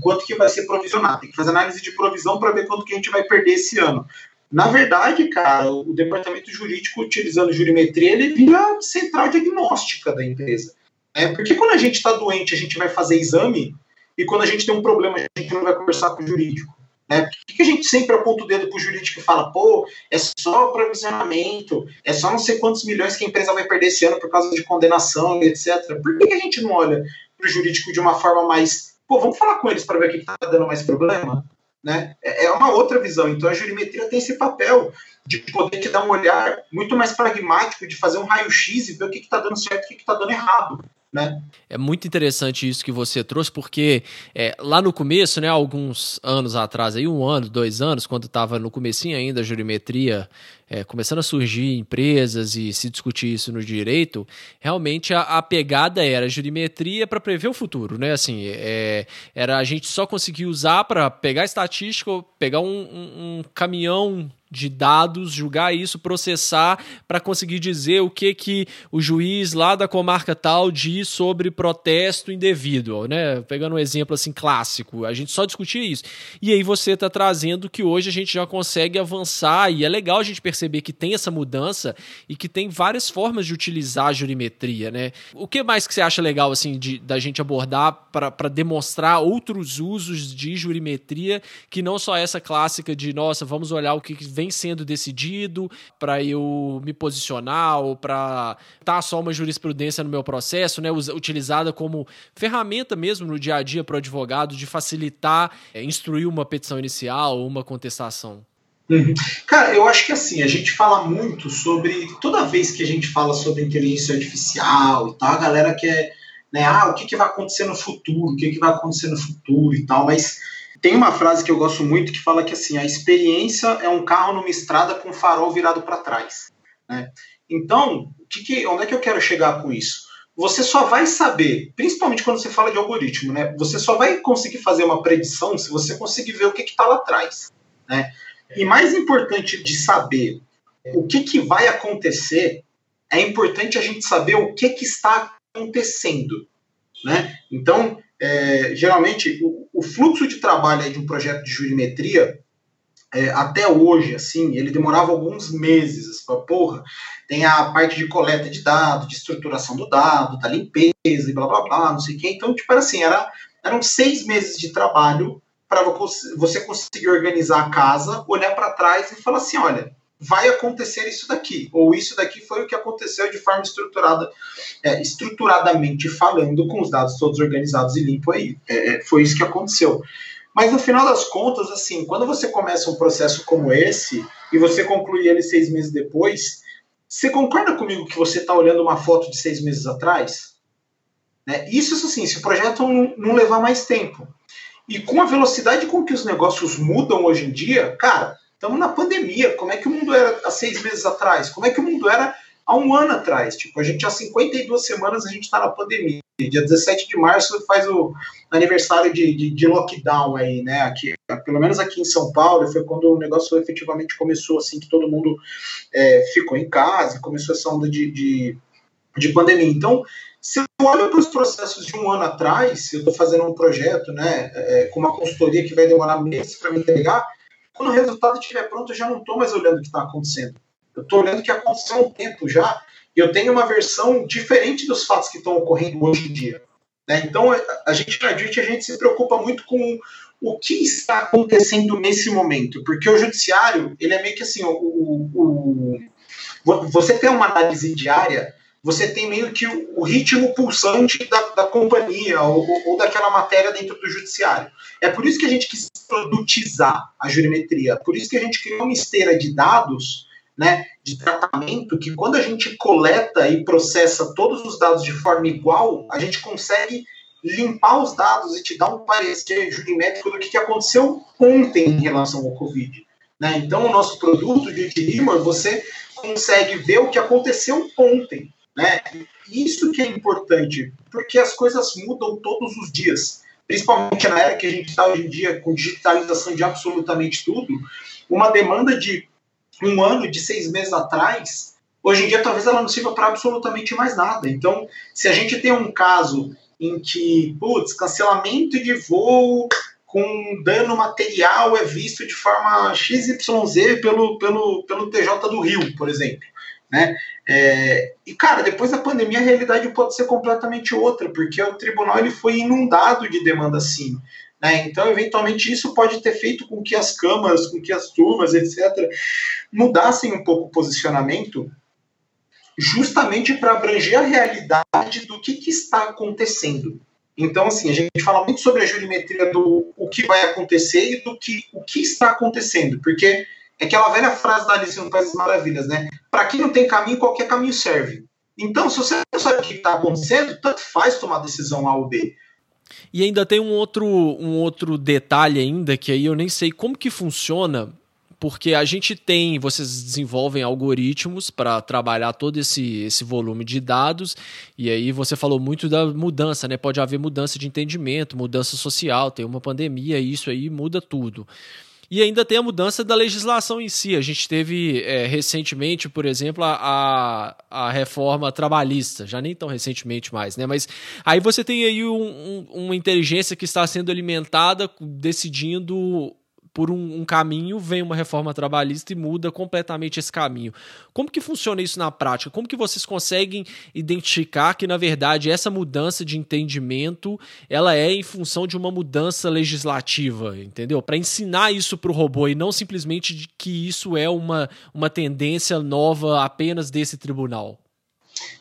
quanto que vai ser provisionado, tem que fazer análise de provisão para ver quanto que a gente vai perder esse ano. Na verdade, cara, o departamento jurídico, utilizando jurimetria, ele vira central diagnóstica da empresa. Né? Porque quando a gente está doente, a gente vai fazer exame, e quando a gente tem um problema, a gente não vai conversar com o jurídico. Né? Por que, a gente sempre aponta o dedo para o jurídico e fala, pô, é só provisionamento, é só não sei quantos milhões que a empresa vai perder esse ano por causa de condenação etc. Por que, que a gente não olha para o jurídico de uma forma mais, pô, vamos falar com eles para ver o que está dando mais problema? Né? É, é uma outra visão. Então a jurimetria tem esse papel de poder te dar um olhar muito mais pragmático, de fazer um raio-x e ver o que está dando certo e o que está dando errado. Né? É muito interessante isso que você trouxe, porque é, lá no começo, né, alguns anos atrás, aí um ano, dois anos, quando estava no comecinho ainda a jurimetria, é, começando a surgir empresas e se discutir isso no direito, realmente a, a pegada era a jurimetria para prever o futuro, né? Assim, é, era a gente só conseguir usar para pegar estatística, pegar um, um, um caminhão de dados, julgar isso, processar para conseguir dizer o que que o juiz lá da comarca tal diz sobre protesto indevido, né? Pegando um exemplo assim clássico, a gente só discutia isso. E aí você está trazendo que hoje a gente já consegue avançar e é legal a gente perceber que tem essa mudança e que tem várias formas de utilizar a jurimetria, né? O que mais que você acha legal assim de da gente abordar para demonstrar outros usos de jurimetria que não só essa clássica de nossa, vamos olhar o que vem sendo decidido para eu me posicionar ou para estar só uma jurisprudência no meu processo, né, utilizada como ferramenta mesmo no dia a dia para o advogado de facilitar, é, instruir uma petição inicial ou uma contestação? Uhum. Cara, eu acho que assim, a gente fala muito sobre. Toda vez que a gente fala sobre inteligência artificial e tal, a galera quer. Né, ah, o que, que vai acontecer no futuro, o que, que vai acontecer no futuro e tal, mas tem uma frase que eu gosto muito que fala que assim, a experiência é um carro numa estrada com farol virado para trás. Né? Então, que que, onde é que eu quero chegar com isso? você só vai saber, principalmente quando você fala de algoritmo, né? Você só vai conseguir fazer uma predição se você conseguir ver o que está lá atrás, né? E mais importante de saber o que, que vai acontecer, é importante a gente saber o que, que está acontecendo, né? Então, é, geralmente, o, o, fluxo de trabalho de um projeto de jurimetria, é, até hoje, assim, ele demorava alguns meses. Pra, porra, tem a parte de coleta de dados, de estruturação do dado, da limpeza e blá blá blá, não sei o quê. Então, tipo, era assim, era, eram seis meses de trabalho para você conseguir organizar a casa, olhar para trás e falar assim: olha, vai acontecer isso daqui, ou isso daqui foi o que aconteceu de forma estruturada, é, estruturadamente falando, com os dados todos organizados e limpos aí. É, é, foi isso que aconteceu. Mas no final das contas, assim, quando você começa um processo como esse e você conclui ele seis meses depois, você concorda comigo que você está olhando uma foto de seis meses atrás? Né? Isso, assim, se o projeto não, não levar mais tempo. E com a velocidade com que os negócios mudam hoje em dia, cara, Estamos na pandemia. Como é que o mundo era há seis meses atrás? Como é que o mundo era há um ano atrás? Tipo, a gente há 52 semanas a gente está na pandemia. Dia 17 de março faz o aniversário de, de, de, lockdown aí, né? Aqui, pelo menos aqui em São Paulo, foi quando o negócio efetivamente começou, assim, que todo mundo é, ficou em casa, começou essa onda de, de, de pandemia. Então, se eu olho para os processos de um ano atrás, eu estou fazendo um projeto, né, é, com uma consultoria que vai demorar meses para me entregar, quando o resultado estiver pronto, eu já não estou mais olhando o que está acontecendo. Eu estou olhando o que aconteceu há um tempo já, e eu tenho uma versão diferente dos fatos que estão ocorrendo hoje em dia. Né? Então, a gente na DIT, a gente se preocupa muito com o que está acontecendo nesse momento, porque o judiciário, ele é meio que assim, o, o, o você tem uma análise diária você tem meio que o, ritmo pulsante da, da companhia ou, ou, daquela matéria dentro do judiciário. É por isso que a gente quis produtizar a jurimetria, por isso que a gente criou uma esteira de dados, né, de tratamento, que quando a gente coleta e processa todos os dados de forma igual, a gente consegue limpar os dados e te dar um parecer jurimétrico do que, que aconteceu ontem em relação ao Covid. Né? Então, o nosso produto de Rimor, você consegue ver o que aconteceu ontem. Né? Isso que é importante, porque as coisas mudam todos os dias, principalmente na era que a gente está hoje em dia, com digitalização de absolutamente tudo. Uma demanda de um ano, de seis meses atrás, hoje em dia talvez ela não sirva para absolutamente mais nada. Então, se a gente tem um caso em que, putz, cancelamento de voo com dano material é visto de forma XYZ pelo, pelo, pelo TJ do Rio, por exemplo. Né? É, e, cara, depois da pandemia a realidade pode ser completamente outra, porque o tribunal ele foi inundado de demanda assim. Né? Então, eventualmente, isso pode ter feito com que as câmaras, com que as turmas, etc., mudassem um pouco o posicionamento, justamente para abranger a realidade do que, que está acontecendo. Então, assim, a gente fala muito sobre a jurimetria do o que vai acontecer e do que, o que está acontecendo, porque é aquela velha frase da Alice no País das Maravilhas, né? Para quem não tem caminho, qualquer caminho serve. Então, se você não sabe o que está acontecendo, tanto faz tomar decisão A ou B. E ainda tem um outro, um outro detalhe ainda, que aí eu nem sei como que funciona, porque a gente tem, vocês desenvolvem algoritmos para trabalhar todo esse, esse volume de dados, e aí você falou muito da mudança, né? Pode haver mudança de entendimento, mudança social, tem uma pandemia, isso aí muda tudo. E ainda tem a mudança da legislação em si. A gente teve é, recentemente, por exemplo, a, a reforma trabalhista, já nem tão recentemente mais, né? Mas aí você tem aí um, um, uma inteligência que está sendo alimentada, decidindo por um, um, caminho, vem uma reforma trabalhista e muda completamente esse caminho. Como que funciona isso na prática? Como que vocês conseguem identificar que, na verdade, essa mudança de entendimento ela é em função de uma mudança legislativa, entendeu? Para ensinar isso para o robô e não simplesmente de que isso é uma, uma tendência nova apenas desse tribunal.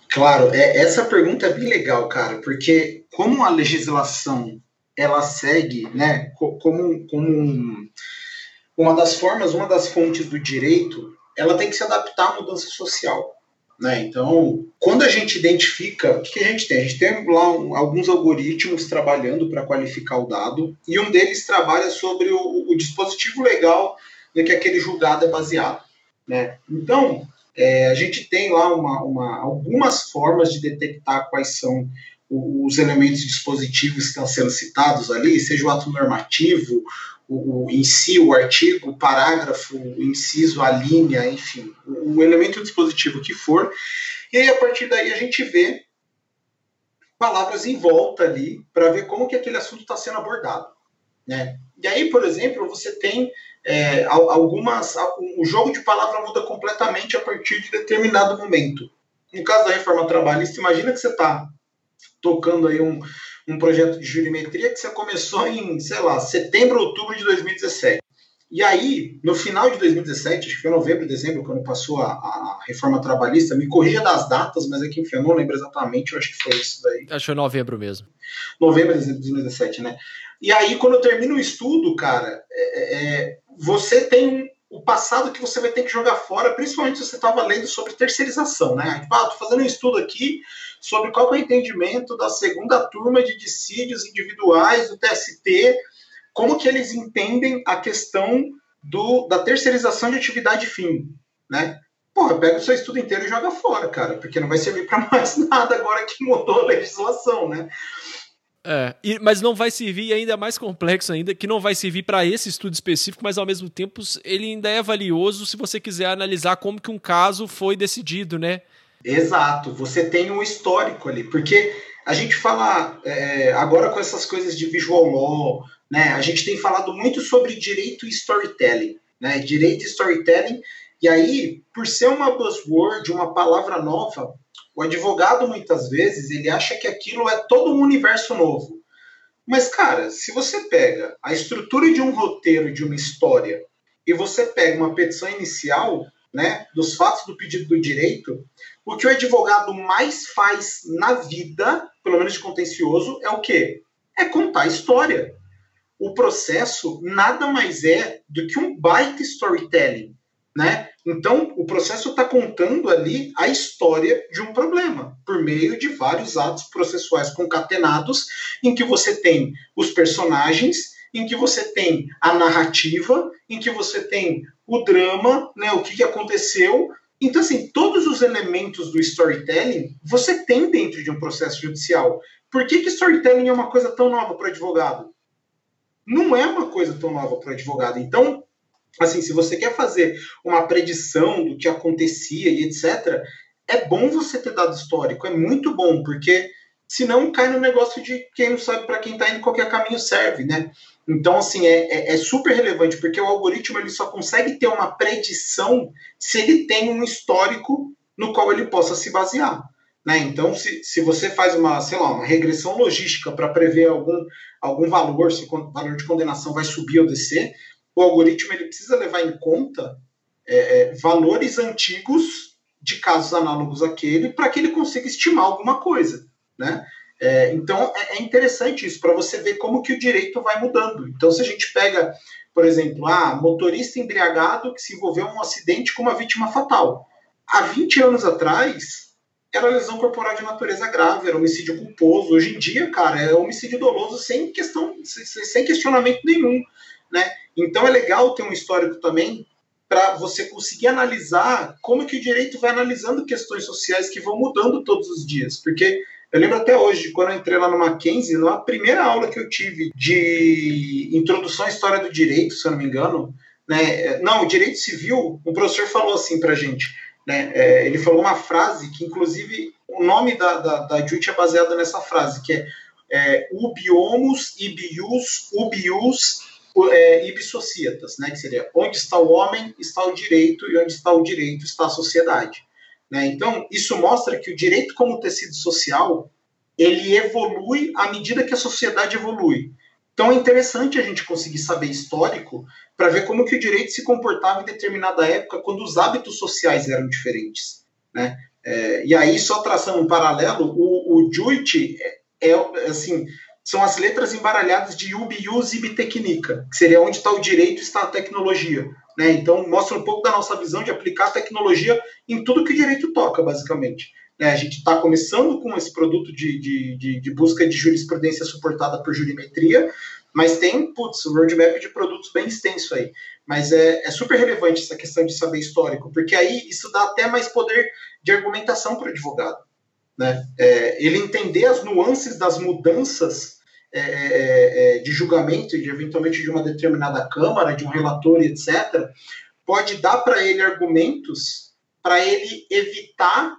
Claro, é, essa pergunta é bem legal, cara, porque como a legislação ela segue, né, como, como uma das formas, uma das fontes do direito, ela tem que se adaptar à mudança social. Né? Então, quando a gente identifica, o que, a gente tem? A gente tem lá um, alguns algoritmos trabalhando para qualificar o dado, e um deles trabalha sobre o, o dispositivo legal no que aquele julgado é baseado. Né? Então, É, a gente tem lá uma, uma, algumas formas de detectar quais são os elementos dispositivos que estão sendo citados ali, seja o ato normativo, o, o, em si, o artigo, o parágrafo, o inciso, a linha, enfim, o, o elemento dispositivo que for. E aí, a partir daí, a gente vê palavras em volta ali para ver como que aquele assunto está sendo abordado. Né? E aí, por exemplo, você tem é, algumas. O jogo de palavra muda completamente a partir de determinado momento. No caso da reforma trabalhista, imagina que você está tocando aí um, um projeto de jurimetria que você começou em, sei lá, setembro, outubro de 2017. E aí, no final de 2017, acho que foi novembro, dezembro, quando passou a, a reforma trabalhista, me corrija das datas, mas aqui, enfim, eu não lembro exatamente, eu acho que foi isso daí. Acho que foi novembro mesmo. Novembro de 2017, né? E aí, quando eu termino o estudo, cara, é, é, você tem o passado que você vai ter que jogar fora, principalmente se você estava lendo sobre terceirização, né? Tipo, ah, tô fazendo um estudo aqui sobre qual é o entendimento da segunda turma de dissídios individuais do TST, como que eles entendem a questão do, da terceirização de atividade fim, né? Porra, pega o seu estudo inteiro e joga fora, cara, porque não vai servir para mais nada agora que mudou a legislação, né? É, mas não vai servir ainda mais complexo ainda, que não vai servir para esse estudo específico, mas ao mesmo tempo ele ainda é valioso se você quiser analisar como que um caso foi decidido, né? Exato, você tem um histórico ali, porque a gente fala é, agora com essas coisas de visual law, né? A gente tem falado muito sobre direito e storytelling, né? Direito e storytelling, e aí, por ser uma buzzword, uma palavra nova, o advogado muitas vezes ele acha que aquilo é todo um universo novo. Mas cara, se você pega a estrutura de um roteiro de uma história e você pega uma petição inicial, né, dos fatos do pedido do direito, o que o advogado mais faz na vida, pelo menos de contencioso, é o quê? É contar história. O processo nada mais é do que um baita storytelling, né? Então, o processo está contando ali a história de um problema, por meio de vários atos processuais concatenados, em que você tem os personagens, em que você tem a narrativa, em que você tem o drama, né, o que aconteceu. Então, assim, todos os elementos do storytelling você tem dentro de um processo judicial. Por que, que storytelling é uma coisa tão nova para o advogado? Não é uma coisa tão nova para o advogado. Então, assim, se você quer fazer uma predição do que acontecia e etc., é bom você ter dado histórico, é muito bom, porque senão cai no negócio de quem não sabe para quem está indo qualquer caminho serve, né? Então, assim, é, é, é, super relevante, porque o algoritmo ele só consegue ter uma predição se ele tem um histórico no qual ele possa se basear. Né? Então, se, se você faz uma, sei lá, uma regressão logística para prever algum, algum valor, se o valor de condenação vai subir ou descer, o algoritmo ele precisa levar em conta é, é, valores antigos de casos análogos àquele para que ele consiga estimar alguma coisa, né? É, então é, é interessante isso para você ver como que o direito vai mudando. Então se a gente pega, por exemplo, ah, motorista embriagado que se envolveu em um acidente com uma vítima fatal. Há 20 anos atrás era lesão corporal de natureza grave, era homicídio culposo. Hoje em dia, cara, é homicídio doloso sem questão, sem questionamento nenhum, né? Então é legal ter um histórico também para você conseguir analisar como que o direito vai analisando questões sociais que vão mudando todos os dias. Porque eu lembro até hoje, quando eu entrei lá no Mackenzie, na primeira aula que eu tive de introdução à história do direito, se eu não me engano, né, não, direito civil, o professor falou assim para gente, né, é, ele falou uma frase que, inclusive, o nome da, da, da JUT é baseado nessa frase, que é, é ubi homus, ibius, ubius, é, ipsocietas, né, que seria onde está o homem, está o direito, e onde está o direito, está a sociedade. Né? Então, isso mostra que o direito como tecido social, ele evolui à medida que a sociedade evolui. Então, é interessante a gente conseguir saber histórico para ver como que o direito se comportava em determinada época, quando os hábitos sociais eram diferentes. Né? É, e aí, só traçando um paralelo, o, o Juit é, é assim, são as letras embaralhadas de Yubi Use Tecnica, que seria onde está o direito está a tecnologia. Né? Então, mostra um pouco da nossa visão de aplicar tecnologia em tudo que o direito toca, basicamente. Né? A gente está começando com esse produto de, de, de, de, busca de jurisprudência suportada por jurimetria, Mas tem, putz, um roadmap de produtos bem extenso aí. Mas é, é super relevante essa questão de saber histórico, porque aí isso dá até mais poder de argumentação para o advogado. Né? É, ele entender as nuances das mudanças é, é, é, de julgamento, de eventualmente de uma determinada Câmara, de um relator, etc., pode dar para ele argumentos para ele evitar,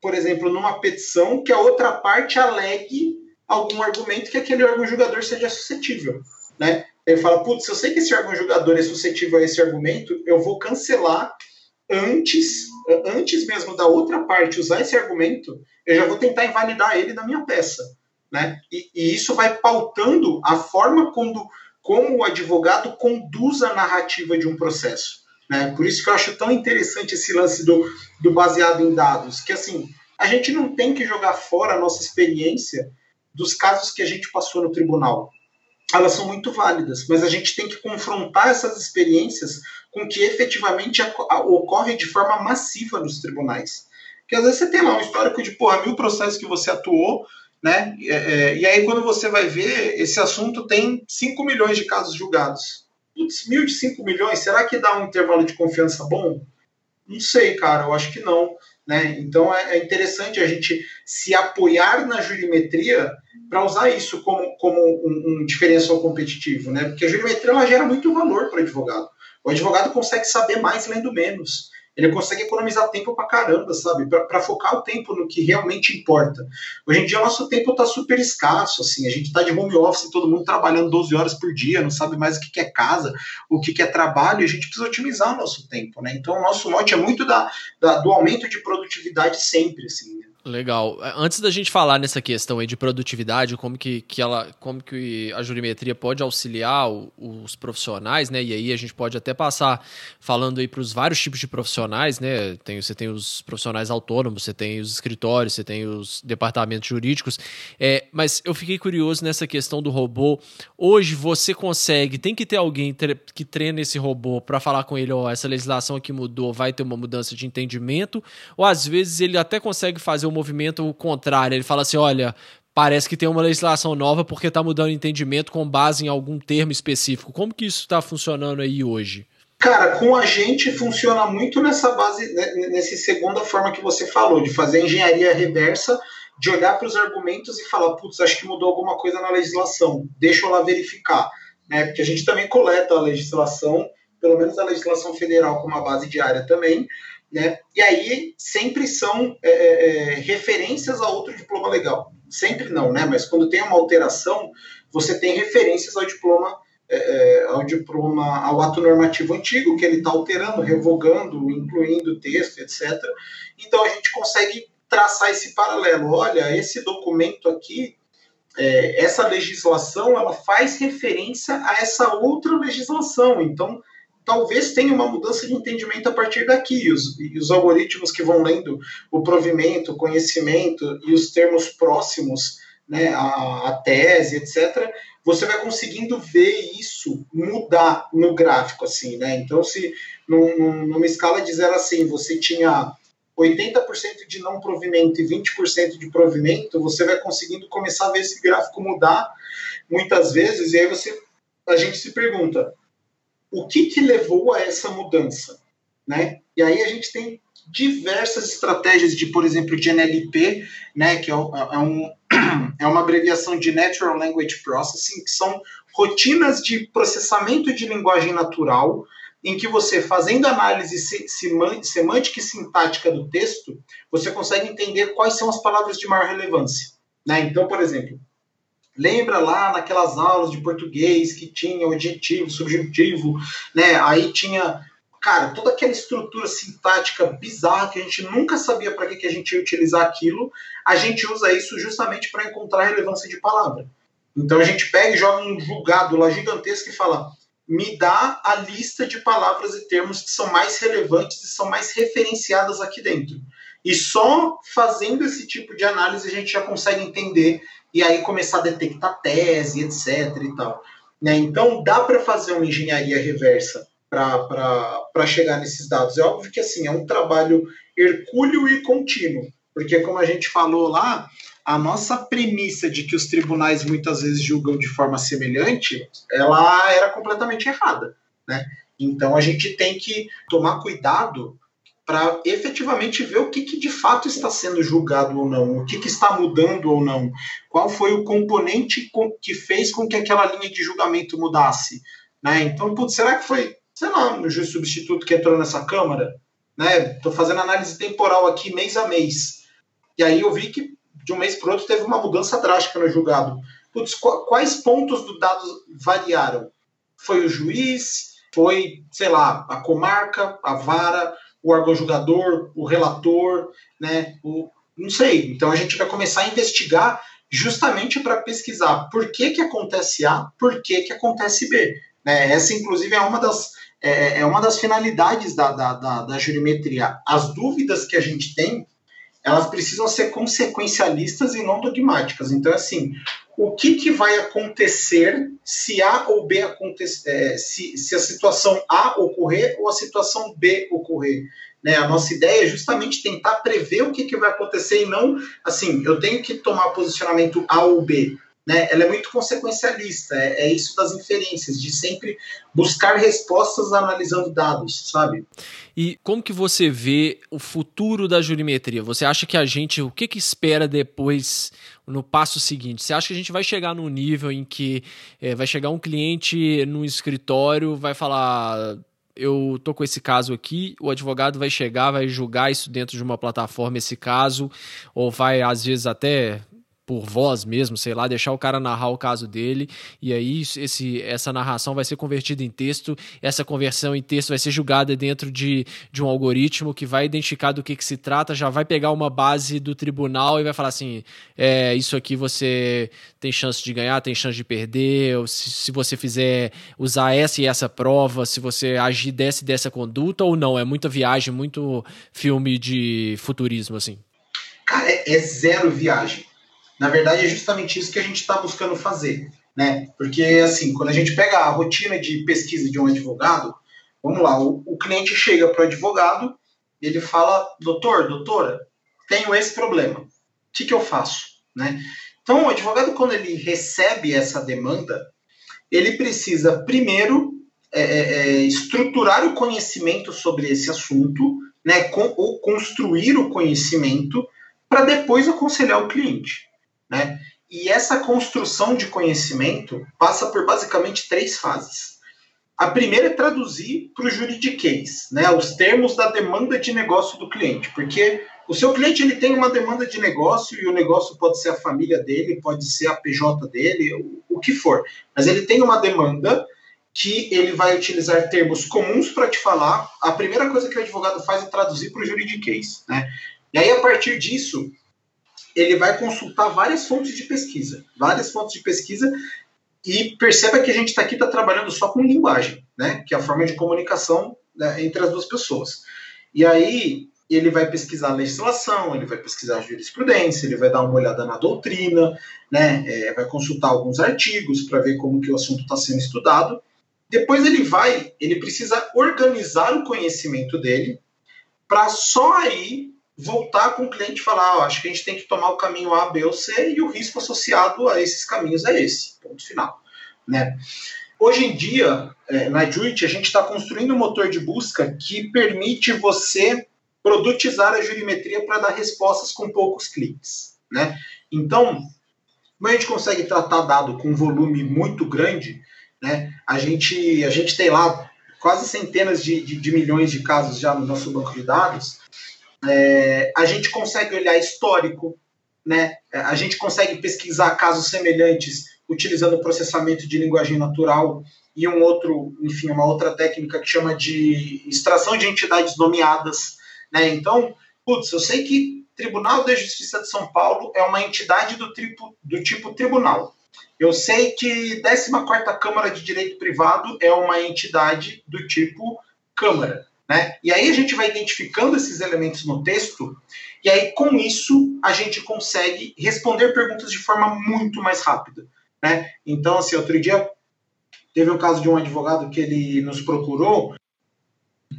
por exemplo, numa petição, que a outra parte alegue algum argumento que aquele órgão julgador seja suscetível. Né? Ele fala, putz, se eu sei que esse órgão julgador é suscetível a esse argumento, eu vou cancelar antes, antes mesmo da outra parte usar esse argumento, eu já vou tentar invalidar ele da minha peça. Né? E, e isso vai pautando a forma como, como o advogado conduz a narrativa de um processo. Né? Por isso que eu acho tão interessante esse lance do, do baseado em dados, que assim, a gente não tem que jogar fora a nossa experiência dos casos que a gente passou no tribunal. Elas são muito válidas, mas a gente tem que confrontar essas experiências com o que efetivamente ocorre de forma massiva nos tribunais. Porque às vezes você tem lá um histórico de porra, mil processos que você atuou, né? É, é, e aí quando você vai ver, esse assunto tem 5 milhões de casos julgados putz, mil de 5 milhões, será que dá um intervalo de confiança bom? Não sei, cara, eu acho que não. Né? Então é, é interessante a gente se apoiar na jurimetria para usar isso como, como um, um, diferencial competitivo, né? Porque a jurimetria ela gera muito valor para o advogado. O advogado consegue saber mais lendo menos ele consegue economizar tempo pra caramba, sabe? Para focar o tempo no que realmente importa. Hoje em dia, nosso tempo tá super escasso, assim. A gente tá de home office, todo mundo trabalhando 12 horas por dia, não sabe mais o que é casa, o que é trabalho, e a gente precisa otimizar o nosso tempo, né? Então, o nosso mote é muito da, da do aumento de produtividade sempre, assim. Né? Legal. É, antes da gente falar nessa questão aí de produtividade, como que, que ela, como que a jurimetria pode auxiliar o, os profissionais, né? E aí a gente pode até passar falando aí para os vários tipos de profissionais, né? Tem, você tem os profissionais autônomos, você tem os escritórios, você tem os departamentos jurídicos. É, mas eu fiquei curioso nessa questão do robô. Hoje você consegue, tem que ter alguém que treine esse robô para falar com ele, ó, oh, essa legislação aqui mudou, vai ter uma mudança de entendimento, ou às vezes ele até consegue fazer um movimento contrário. Ele fala assim: olha, parece que tem uma legislação nova porque está mudando entendimento com base em algum termo específico. Como que isso está funcionando aí hoje? Cara, com a gente funciona muito nessa base, né, nessa segunda forma que você falou, de fazer engenharia reversa, de olhar para os argumentos e falar, putz, acho que mudou alguma coisa na legislação, deixa eu lá verificar. Né? Porque a gente também coleta a legislação, pelo menos a legislação federal com uma base diária também, né? E aí sempre são é, é, é, referências a outro diploma legal. Sempre não, né? Mas quando tem uma alteração, você tem referências ao diploma, é, é ao diploma, ao ato normativo antigo que ele está alterando, revogando, incluindo texto, etc. Então a gente consegue traçar esse paralelo. Olha, esse documento aqui, é, essa legislação, ela faz referência a essa outra legislação. Então talvez tenha uma mudança de entendimento a partir daqui. E os, e os algoritmos que vão lendo o provimento, o conhecimento e os termos próximos né, a, a, tese, etc., você vai conseguindo ver isso mudar no gráfico, assim, né? Então, se num, numa escala de 0 a 100 você tinha 80% de não provimento e 20% de provimento, você vai conseguindo começar a ver esse gráfico mudar muitas vezes, e aí você, a gente se pergunta, o que, que levou a essa mudança, né? E aí a gente tem diversas estratégias de, por exemplo, de NLP, né, que é, é, um, é uma abreviação de Natural Language Processing, que são rotinas de processamento de linguagem natural, em que você, fazendo análise semântica e sintática do texto, você consegue entender quais são as palavras de maior relevância. Né? Então, por exemplo, Lembra lá naquelas aulas de português que tinha objetivo, subjetivo, né? Aí tinha, cara, toda aquela estrutura sintática bizarra que a gente nunca sabia para que, que a gente ia utilizar aquilo. A gente usa isso justamente para encontrar relevância de palavra. Então a gente pega e joga um julgado lá gigantesco e fala: me dá a lista de palavras e termos que são mais relevantes e são mais referenciadas aqui dentro. E só fazendo esse tipo de análise a gente já consegue entender e aí começar a detectar tese, etc. e tal. Né? Então, dá para fazer uma engenharia reversa para chegar nesses dados. É óbvio que assim, é um trabalho hercúleo e contínuo, porque como a gente falou lá, a nossa premissa de que os tribunais muitas vezes julgam de forma semelhante, ela era completamente errada, né? Então a gente tem que tomar cuidado para efetivamente ver o que, que, de fato está sendo julgado ou não, o que, que, está mudando ou não, qual foi o componente que fez com que aquela linha de julgamento mudasse. Né? Então, putz, será que foi, sei lá, o juiz substituto que entrou nessa Câmara? Estou né? fazendo análise temporal aqui mês a mês. E aí eu vi que de um mês para outro teve uma mudança drástica no julgado. Putz, quais pontos do dado variaram? Foi o juiz? Foi, sei lá, a comarca, a vara, o órgão julgador, o relator, né? O, não sei. Então a gente vai começar a investigar justamente para pesquisar por que, que acontece A, por que, que acontece B. Né? Essa, inclusive, é uma das, é, é uma das finalidades da, da, da, da jurimetria. As dúvidas que a gente tem, elas precisam ser consequencialistas e não dogmáticas. Então, assim, o que, que vai acontecer se A ou B acontecer, é, se, se a situação A ocorrer ou a situação B ocorrer. Né? A nossa ideia é justamente tentar prever o que, que vai acontecer e não assim, eu tenho que tomar posicionamento A ou B né, ela é muito consequencialista, é, é, isso das inferências, de sempre buscar respostas analisando dados, sabe? E como que você vê o futuro da jurimetria? Você acha que a gente, o que que espera depois, no passo seguinte? Você acha que a gente vai chegar num nível em que é, vai chegar um cliente no escritório, vai falar eu tô com esse caso aqui, o advogado vai chegar, vai julgar isso dentro de uma plataforma, esse caso, ou vai, às vezes, até por voz mesmo, sei lá, deixar o cara narrar o caso dele, e aí esse, essa narração vai ser convertida em texto, essa conversão em texto vai ser julgada dentro de, de um algoritmo que vai identificar do que, que se trata, já vai pegar uma base do tribunal e vai falar assim: é, isso aqui você tem chance de ganhar, tem chance de perder, se, se você fizer usar essa e essa prova, se você agir dessa e dessa conduta, ou não, é muita viagem, muito filme de futurismo, assim. Cara, é, é zero viagem na verdade, é justamente isso que a gente está buscando fazer, né? Porque, assim, quando a gente pega a rotina de pesquisa de um advogado, vamos lá, o, o cliente chega para o advogado ele fala, doutor, doutora, tenho esse problema, o que, que eu faço, né? Então, o advogado, quando ele recebe essa demanda, ele precisa, primeiro, é, é, é estruturar o conhecimento sobre esse assunto, né, com, ou construir o conhecimento para depois aconselhar o cliente. Né? E essa construção de conhecimento passa por basicamente três fases. A primeira é traduzir para o juridiquês, né, os termos da demanda de negócio do cliente, porque o seu cliente ele tem uma demanda de negócio e o negócio pode ser a família dele, pode ser a PJ dele, o, o que for, mas ele tem uma demanda que ele vai utilizar termos comuns para te falar. A primeira coisa que o advogado faz é traduzir para o juridiquês, né? E aí a partir disso ele vai consultar várias fontes de pesquisa, várias fontes de pesquisa, e perceba que a gente está aqui tá trabalhando só com linguagem, né? Que é a forma de comunicação né, entre as duas pessoas. E aí ele vai pesquisar a legislação, ele vai pesquisar a jurisprudência, ele vai dar uma olhada na doutrina, né? É, vai consultar alguns artigos para ver como que o assunto está sendo estudado. Depois ele vai, ele precisa organizar o conhecimento dele para só aí voltar com o cliente e falar, oh, acho que a gente tem que tomar o caminho A, B ou C e o risco associado a esses caminhos é esse, ponto final. Né? Hoje em dia, é, na Juit, a gente está construindo um motor de busca que permite você produtizar a jurimetria para dar respostas com poucos cliques. Né? Então, como a gente consegue tratar dado com um volume muito grande, né, a, gente, a gente tem lá quase centenas de, de, de milhões de casos já no nosso banco de dados, é, a gente consegue olhar histórico, né? A gente consegue pesquisar casos semelhantes utilizando processamento de linguagem natural e um outro, enfim, uma outra técnica que chama de extração de entidades nomeadas, né? Então, putz, eu sei que Tribunal da Justiça de São Paulo é uma entidade do tipo, do tipo tribunal. Eu sei que 14ª Câmara de Direito Privado é uma entidade do tipo Câmara. Né? E aí a gente vai identificando esses elementos no texto, e aí com isso a gente consegue responder perguntas de forma muito mais rápida. Né? Então, assim, outro dia teve um caso de um advogado que ele nos procurou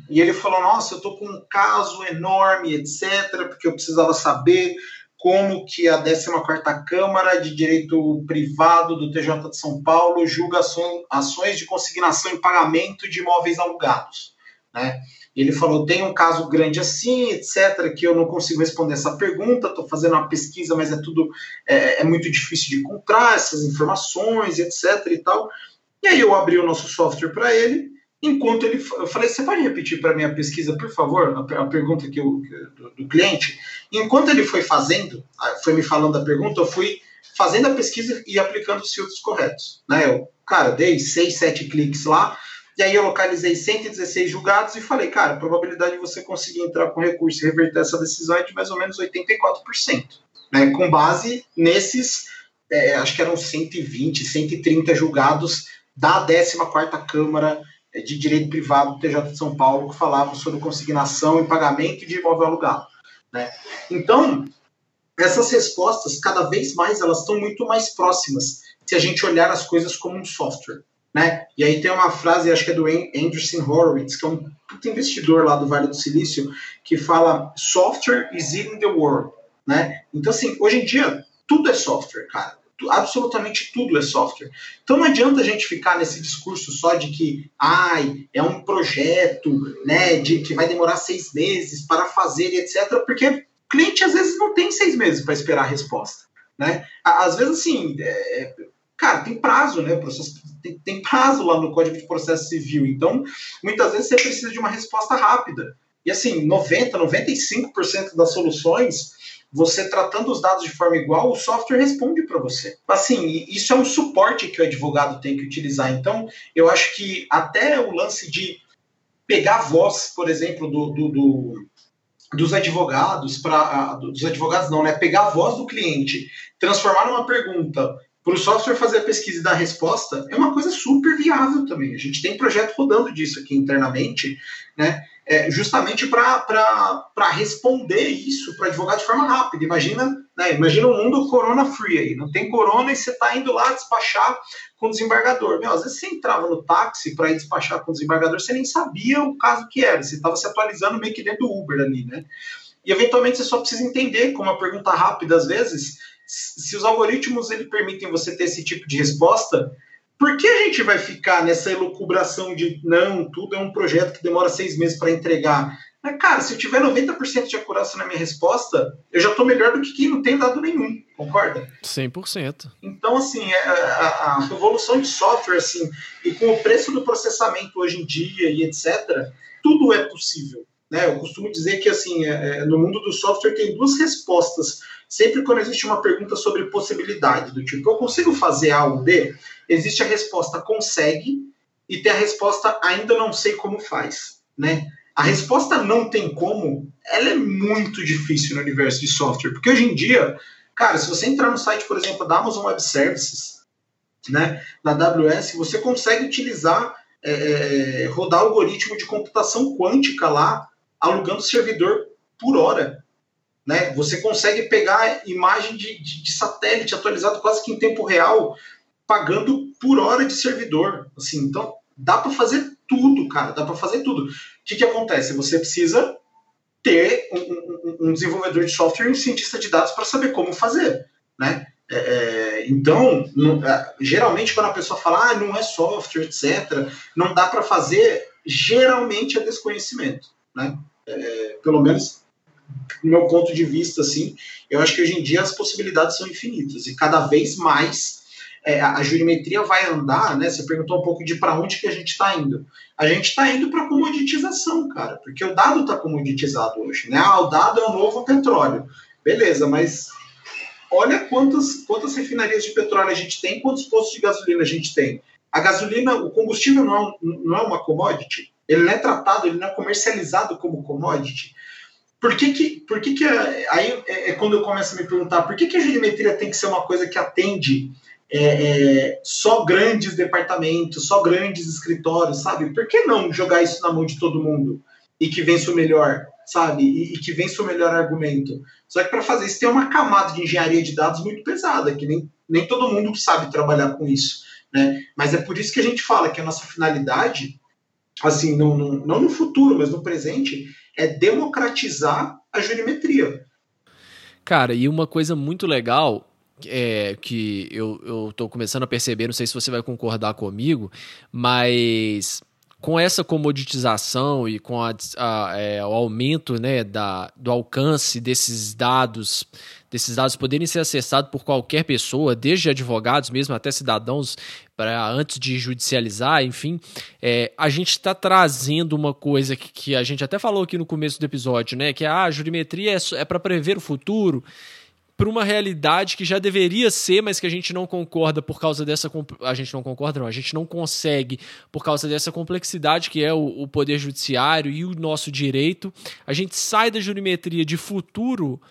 e ele falou: Nossa, eu estou com um caso enorme, etc., porque eu precisava saber como que a 14ª Câmara de Direito Privado do TJ de São Paulo julga ações de consignação e pagamento de imóveis alugados. Né? Ele falou: tem um caso grande assim, etc., que eu não consigo responder essa pergunta, estou fazendo uma pesquisa, mas é tudo é, é, muito difícil de encontrar essas informações, etc. e tal. E aí eu abri o nosso software para ele, enquanto ele. Eu falei: você pode repetir para mim a pesquisa, por favor, a, a pergunta que eu, do, do cliente? Enquanto ele foi fazendo, foi me falando a pergunta, eu fui fazendo a pesquisa e aplicando os filtros corretos. Né? Eu, cara, dei seis, sete cliques lá e aí eu localizei 116 julgados e falei, cara, a probabilidade de você conseguir entrar com recurso e reverter essa decisão é de mais ou menos 84%. Né, com base nesses, é, acho que eram 120, 130 julgados da 14ª Câmara de Direito Privado do TJ de São Paulo, que falavam sobre consignação e pagamento de imóvel alugado. Né? Então, essas respostas, cada vez mais, elas estão muito mais próximas se a gente olhar as coisas como um software. Né? E aí tem uma frase, acho que é do Anderson Horowitz, que é um investidor lá do Vale do Silício, que fala software is in the world, né? Então assim, hoje em dia tudo é software, cara. Absolutamente tudo é software. Então não adianta a gente ficar nesse discurso só de que, ai, é um projeto, né, de que vai demorar seis meses para fazer, etc. Porque cliente às vezes não tem seis meses para esperar a resposta, né? Às vezes assim, é, cara, tem prazo, né? Processo, tem, tem, prazo lá no Código de Processo Civil. Então, muitas vezes você precisa de uma resposta rápida. E assim, 90, 95% das soluções, você tratando os dados de forma igual, o software responde para você. Assim, isso é um suporte que o advogado tem que utilizar. Então, eu acho que até o lance de pegar a voz, por exemplo, do, do, do dos advogados para dos advogados não, né? Pegar a voz do cliente, transformar numa pergunta para o software fazer a pesquisa e dar a resposta é uma coisa super viável também. A gente tem projeto rodando disso aqui internamente, né? É, justamente para responder isso para advogado de forma rápida. Imagina, né, imagina um mundo corona free aí, não tem corona e você está indo lá despachar com o desembargador. Meu, às vezes você entrava no táxi para ir despachar com o desembargador, você nem sabia o caso que era, você estava se atualizando meio que dentro do Uber ali, né? E eventualmente você só precisa entender, com uma pergunta rápida às vezes, se os algoritmos ele permitem você ter esse tipo de resposta, por que a gente vai ficar nessa elucubração de não, tudo é um projeto que demora seis meses para entregar? Mas, cara, se eu tiver 90% de acurácia na minha resposta, eu já estou melhor do que quem não tem dado nenhum, concorda? 100%. Então, assim, é, a, a evolução de software, assim, e com o preço do processamento hoje em dia e etc., tudo é possível. Né? Eu costumo dizer que, assim, é, no mundo do software tem duas respostas sempre quando existe uma pergunta sobre possibilidade, do tipo, eu consigo fazer A ou B, existe a resposta consegue e tem a resposta ainda não sei como faz, né? A resposta não tem como, ela é muito difícil no universo de software, porque hoje em dia, cara, se você entrar no site, por exemplo, da Amazon Web Services, né, da AWS, você consegue utilizar, é, é, rodar algoritmo de computação quântica lá, alugando servidor por hora. Né? Você consegue pegar imagem de, de, de satélite atualizado quase que em tempo real, pagando por hora de servidor. Assim, então, dá para fazer tudo, cara, dá para fazer tudo. O que, que acontece? Você precisa ter um, um, um desenvolvedor de software e um cientista de dados para saber como fazer, né? É, é então, não, é, geralmente quando a pessoa fala, ah, não é software, etc., não dá para fazer, geralmente é desconhecimento, né? É, pelo menos do meu ponto de vista, assim, eu acho que hoje em dia as possibilidades são infinitas e cada vez mais é, a jurimetria vai andar, né? Você perguntou um pouco de para onde que a gente está indo. A gente está indo para comoditização, cara, porque o dado está comoditizado hoje, né? Ah, o dado é o novo petróleo. Beleza, mas olha quantas, quantas refinarias de petróleo a gente tem, quantos postos de gasolina a gente tem. A gasolina, o combustível não é, não é uma commodity, ele não é tratado, ele não é comercializado como commodity. Por que que, por que, que aí é, é, quando eu começo a me perguntar por que, que a geometria tem que ser uma coisa que atende é, é, só grandes departamentos, só grandes escritórios, sabe? Por que não jogar isso na mão de todo mundo e que vença o melhor, sabe? E, e que vença o melhor argumento. Só que para fazer isso tem uma camada de engenharia de dados muito pesada, que nem, nem todo mundo sabe trabalhar com isso, né? Mas é por isso que a gente fala que a nossa finalidade, assim, não, não, não no futuro, mas no presente, é democratizar a jurimetria. Cara, e uma coisa muito legal é, que eu, eu começando a perceber, não sei se você vai concordar comigo, mas com essa comoditização e com a, a, é, o aumento né, da, do alcance desses dados, desses dados poderem ser acessados por qualquer pessoa, desde advogados mesmo até cidadãos, para antes de judicializar, enfim, é, a gente está trazendo uma coisa que, que, a gente até falou aqui no começo do episódio, né? Que ah, a jurimetria é, é para prever o futuro para uma realidade que já deveria ser, mas que a gente não concorda por causa dessa. A gente não concorda, não. A gente não consegue por causa dessa complexidade que é o, o poder judiciário e o nosso direito. A gente sai da jurimetria de futuro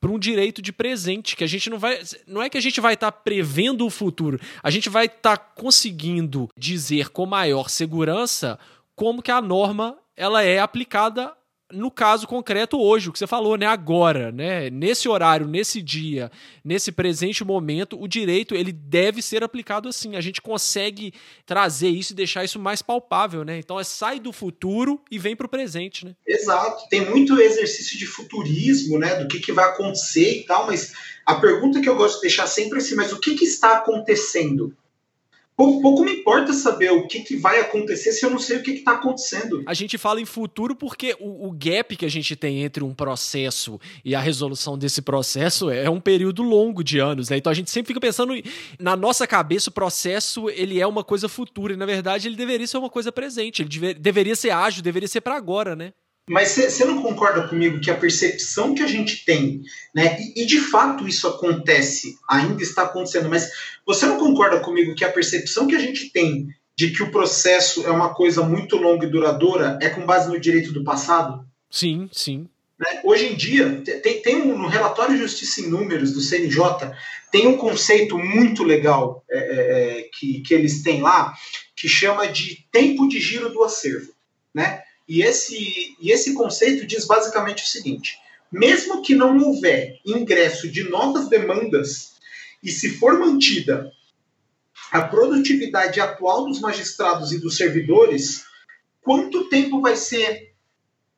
para um direito de presente, que a gente não vai. Não é que a gente vai estar tá prevendo o futuro, a gente vai estar tá conseguindo dizer com maior segurança como que a norma ela é aplicada no caso concreto hoje, o que você falou, né, agora, né, nesse horário, nesse dia, nesse presente momento, o direito ele deve ser aplicado assim. A gente consegue trazer isso e deixar isso mais palpável, né? Então é sai do futuro e vem para o presente, né? Exato. Tem muito exercício de futurismo, né, do que, que vai acontecer e tal, mas a pergunta que eu gosto de deixar sempre é assim, mas o que, que está acontecendo? Pouco, pouco, me importa saber o que, que vai acontecer se eu não sei o que está acontecendo. A gente fala em futuro porque o, o, gap que a gente tem entre um processo e a resolução desse processo é um período longo de anos, né? Então a gente sempre fica pensando na nossa cabeça o processo ele é uma coisa futura e na verdade ele deveria ser uma coisa presente. Ele deve, deveria ser ágil, deveria ser para agora, né? Mas você não concorda comigo que a percepção que a gente tem, né, e, e, de fato isso acontece, ainda está acontecendo, mas você não concorda comigo que a percepção que a gente tem de que o processo é uma coisa muito longa e duradoura é com base no direito do passado? Sim, sim. Né? Hoje em dia, tem, tem um, no relatório de Justiça em Números do CNJ, tem um conceito muito legal é, é, é, que, que eles têm lá, que chama de tempo de giro do acervo. Né? E esse, e esse conceito diz basicamente o seguinte: mesmo que não houver ingresso de novas demandas, e se for mantida a produtividade atual dos magistrados e dos servidores, quanto tempo vai ser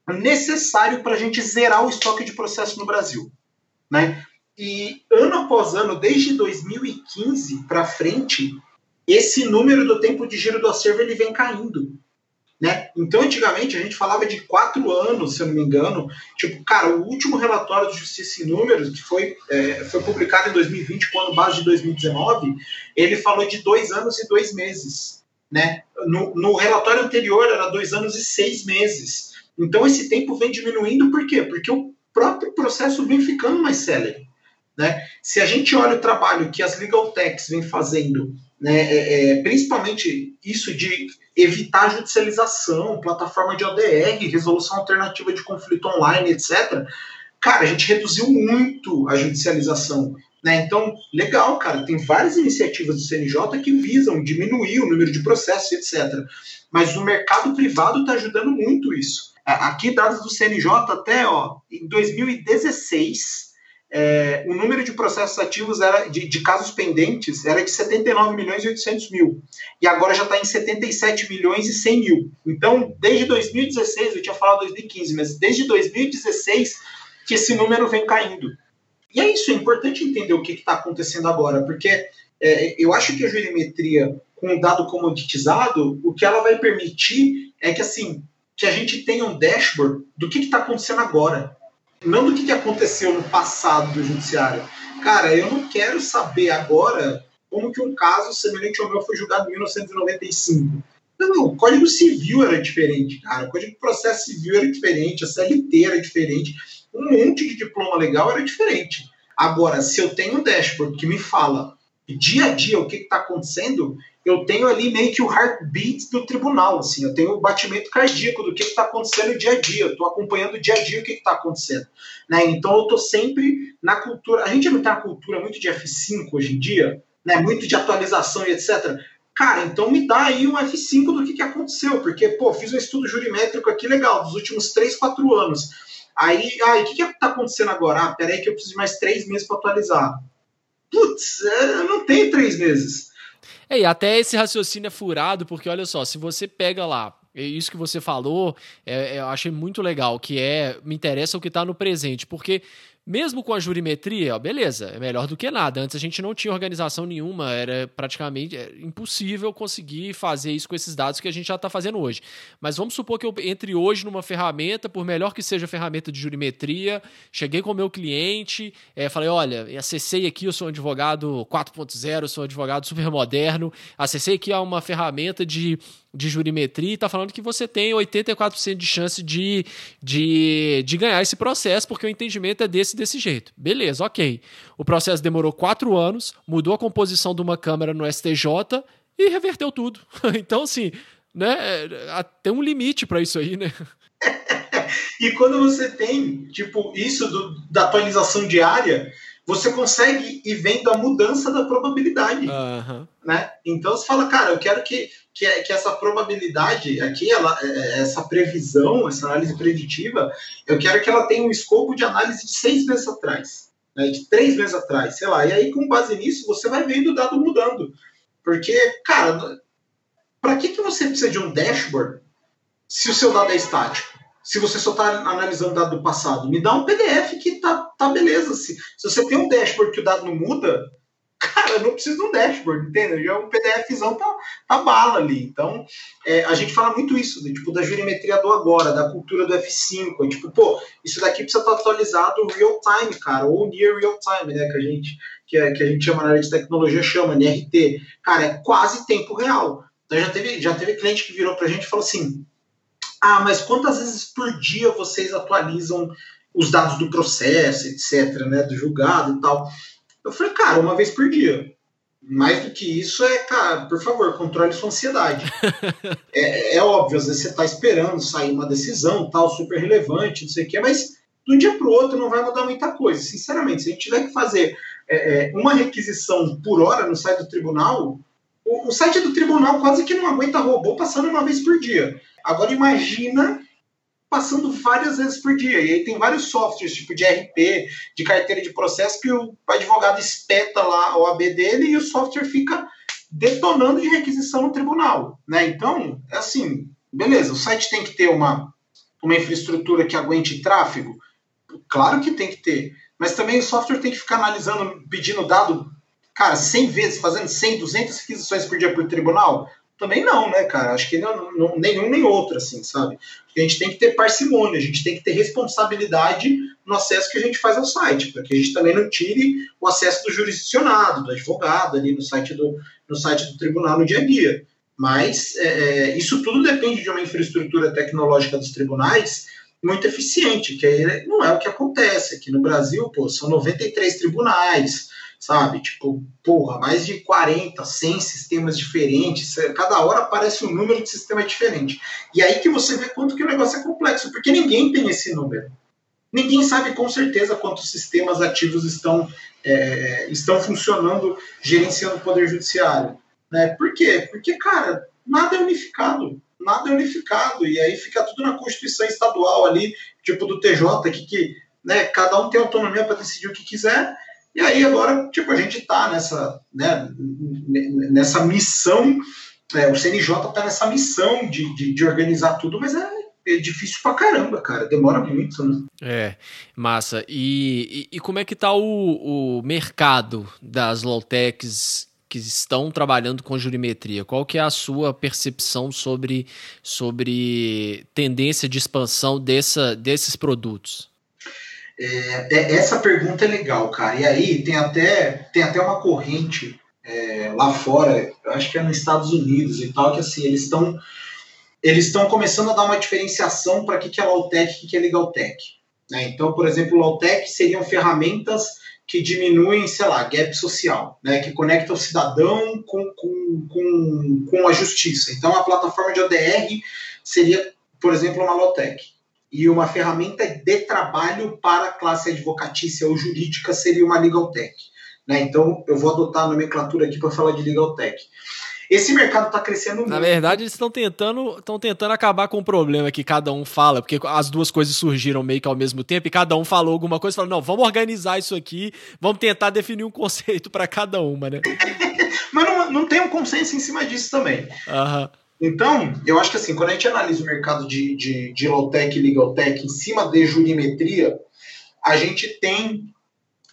necessário para a gente zerar o estoque de processo no Brasil? Né? E ano após ano, desde 2015 para frente, esse número do tempo de giro do acervo ele vem caindo. Né? Então, antigamente, a gente falava de quatro anos, se eu não me engano. Tipo, cara, o último relatório de Justiça em Números, que foi, é, foi publicado em 2020, quando base de 2019, ele falou de dois anos e dois meses. Né? No, no relatório anterior, era dois anos e seis meses. Então, esse tempo vem diminuindo, por quê? Porque o próprio processo vem ficando mais célere. Né? Se a gente olha o trabalho que as legal techs vêm fazendo, né, é, é, principalmente isso de evitar judicialização, plataforma de ODR, resolução alternativa de conflito online, etc. Cara, a gente reduziu muito a judicialização. Né? Então, legal, cara, tem várias iniciativas do CNJ que visam diminuir o número de processos, etc. Mas o mercado privado está ajudando muito isso. Aqui, dados do CNJ até ó, em 2016, é, o número de processos ativos era de, de, casos pendentes era de 79 milhões e 800 mil e agora já está em 77 milhões e 100 mil. Então, desde 2016, eu tinha falado 2015, mas desde 2016 que esse número vem caindo. E é isso, é importante entender o que está acontecendo agora, porque é, eu acho que a jurimetria com o dado comoditizado, o que ela vai permitir é que assim que a gente tenha um dashboard do que está acontecendo agora não do que aconteceu no passado do judiciário. Cara, eu não quero saber agora como que um caso semelhante ao meu foi julgado em 1995. Não, o Código Civil era diferente, cara. O Código de Processo Civil era diferente, a CLT era diferente, um monte de diploma legal era diferente. Agora, se eu tenho um dashboard que me fala dia a dia o que está acontecendo, eu tenho ali meio que o heartbeat do tribunal, assim, eu tenho o batimento cardíaco do que está acontecendo no dia a dia, eu estou acompanhando dia a dia o que está acontecendo. Né? Então eu estou sempre na cultura. A gente não tem uma cultura muito de F5 hoje em dia, né? muito de atualização e etc. Cara, então me dá aí um F5 do que, que aconteceu, porque, pô, fiz um estudo jurimétrico aqui legal, dos últimos 3, 4 anos. Aí, aí o que está acontecendo agora? Ah, peraí que eu preciso de mais três meses para atualizar. Putz, é, não tem três meses. É, e até esse raciocínio é furado, porque olha só, se você pega lá, é isso que você falou, é, é, eu achei muito legal, que é, me interessa o que está no presente, porque Mesmo com a jurimetria, ó, beleza, é melhor do que nada. Antes a gente não tinha organização nenhuma, era praticamente é, impossível conseguir fazer isso com esses dados que a gente já está fazendo hoje. Mas vamos supor que eu entre hoje numa ferramenta, por melhor que seja a ferramenta de jurimetria, cheguei com o meu cliente, é, falei: olha, acessei aqui, eu sou um advogado 4.0, sou um advogado super moderno, acessei aqui uma ferramenta de de jurimetria e está falando que você tem 84% de chance de, de, de ganhar esse processo, porque o entendimento é desse desse jeito. Beleza, ok. O processo demorou quatro anos, mudou a composição de uma Câmara no STJ e reverteu tudo. então, assim, né, tem um limite para isso aí, né? e quando você tem, tipo, isso do, da atualização diária, você consegue ir vendo a mudança da probabilidade. Uhum. Né? Então você fala, cara, eu quero que, que, que essa probabilidade aqui, ela, é, é, essa previsão, essa análise preditiva, eu quero que ela tenha um escopo de análise de seis meses atrás, né? de três meses atrás, sei lá. E aí, com base nisso, você vai vendo o dado mudando. Porque, cara, para que, que você precisa de um dashboard se o seu dado é estático? se você só está analisando dado do passado. Me dá um PDF que tá, tá beleza. Se, se você tem um dashboard que o dado não muda, cara, não preciso de um dashboard, entendeu? Já é um PDFzão tá, tá bala ali. Então, é, a gente fala muito isso, tipo, da jurimetria do agora, da cultura do F5. É, tipo, pô, isso daqui precisa estar atualizado real time, cara, ou near real time, né? Que a gente, que, é, que a gente chama na área de tecnologia, chama, NRT. Cara, é quase tempo real. Então, já teve, já teve cliente que virou pra gente e falou assim: ah, mas quantas vezes por dia vocês atualizam os dados do processo, etc., né, do julgado e tal? Eu falei, cara, uma vez por dia. Mais do que isso é, cara, por favor, controle sua ansiedade. é, é, óbvio, às vezes você está esperando sair uma decisão, tal, super relevante, não sei o quê, mas de um dia para o outro não vai mudar muita coisa. Sinceramente, se a gente tiver que fazer é, é uma requisição por hora no site do tribunal, o, o site do tribunal quase que não aguenta robô passando uma vez por dia. Agora imagina passando várias vezes por dia. E aí tem vários softwares, tipo de RP, de carteira de processo, que o advogado espeta lá o AB dele e o software fica detonando de requisição no tribunal. Né? Então, é assim, beleza, o site tem que ter uma, uma infraestrutura que aguente tráfego? Claro que tem que ter. Mas também o software tem que ficar analisando, pedindo dado, cara, 100 vezes, fazendo 100, 200 requisições por dia por tribunal também não, né, cara? Acho que não, não, nenhum nem outro, assim, sabe? A gente tem que ter parcimônia, a gente tem que ter responsabilidade no acesso que a gente faz ao site, para que a gente também não tire o acesso do jurisdicionado, do advogado ali no site do, no site do tribunal no dia a dia. Mas é, é isso tudo depende de uma infraestrutura tecnológica dos tribunais muito eficiente, que aí não é o que acontece. Aqui no Brasil, pô, são 93 tribunais, sabe? Tipo, porra, mais de 40, 100 sistemas diferentes, cada hora aparece um número de sistema diferente. E aí que você vê quanto que o negócio é complexo, porque ninguém tem esse número. Ninguém sabe com certeza quantos sistemas ativos estão, é, estão funcionando, gerenciando o Poder Judiciário. Né? Por quê? Porque, cara, nada é unificado. Nada é unificado. E aí fica tudo na Constituição Estadual ali, tipo do TJ, que, que né, cada um tem autonomia para decidir o que quiser e aí agora, tipo, a gente está nessa, né, nessa missão, é, o CNJ está nessa missão de, de, de, organizar tudo, mas é, é, difícil pra caramba, cara, demora muito, né? É, massa. E, e, e como é que tá o, o mercado das low-techs que estão trabalhando com jurimetria? Qual que é a sua percepção sobre, sobre tendência de expansão dessa, desses produtos? É, é, essa pergunta é legal, cara. E aí tem até, tem até uma corrente é, lá fora, eu acho que é nos Estados Unidos e tal, que assim, eles estão eles estão começando a dar uma diferenciação para que, que é Lawtech e o que é Legaltech. Né? Então, por exemplo, Lawtech seriam ferramentas que diminuem, sei lá, gap social, né? que conectam o cidadão com, com, com, com a justiça. Então, a plataforma de ODR seria, por exemplo, uma Lawtech e uma ferramenta de trabalho para a classe advocatícia ou jurídica seria uma Legal Tech. Né? Então, eu vou adotar a nomenclatura aqui para falar de Legal Tech. Esse mercado está crescendo muito. Na verdade, eles estão tentando, estão tentando acabar com o problema que cada um fala, porque as duas coisas surgiram meio que ao mesmo tempo e cada um falou alguma coisa, falou: "Não, vamos organizar isso aqui, vamos tentar definir um conceito para cada uma, né?" Mas não, não tem um consenso em cima disso também. Aham. Uhum. Então, eu acho que assim, quando a gente analisa o mercado de, de, de low-tech e legal-tech em cima de jurimetria, a gente tem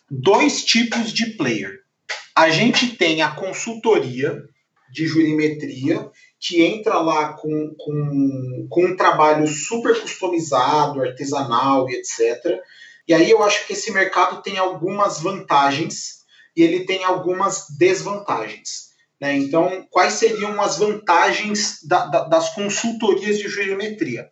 dois tipos de player. A gente tem a consultoria de jurimetria, que entra lá com, com, com um trabalho super customizado, artesanal e etc. E aí eu acho que esse mercado tem algumas vantagens e ele tem algumas desvantagens. Né? Então, quais seriam as vantagens da, da, das consultorias de geometria?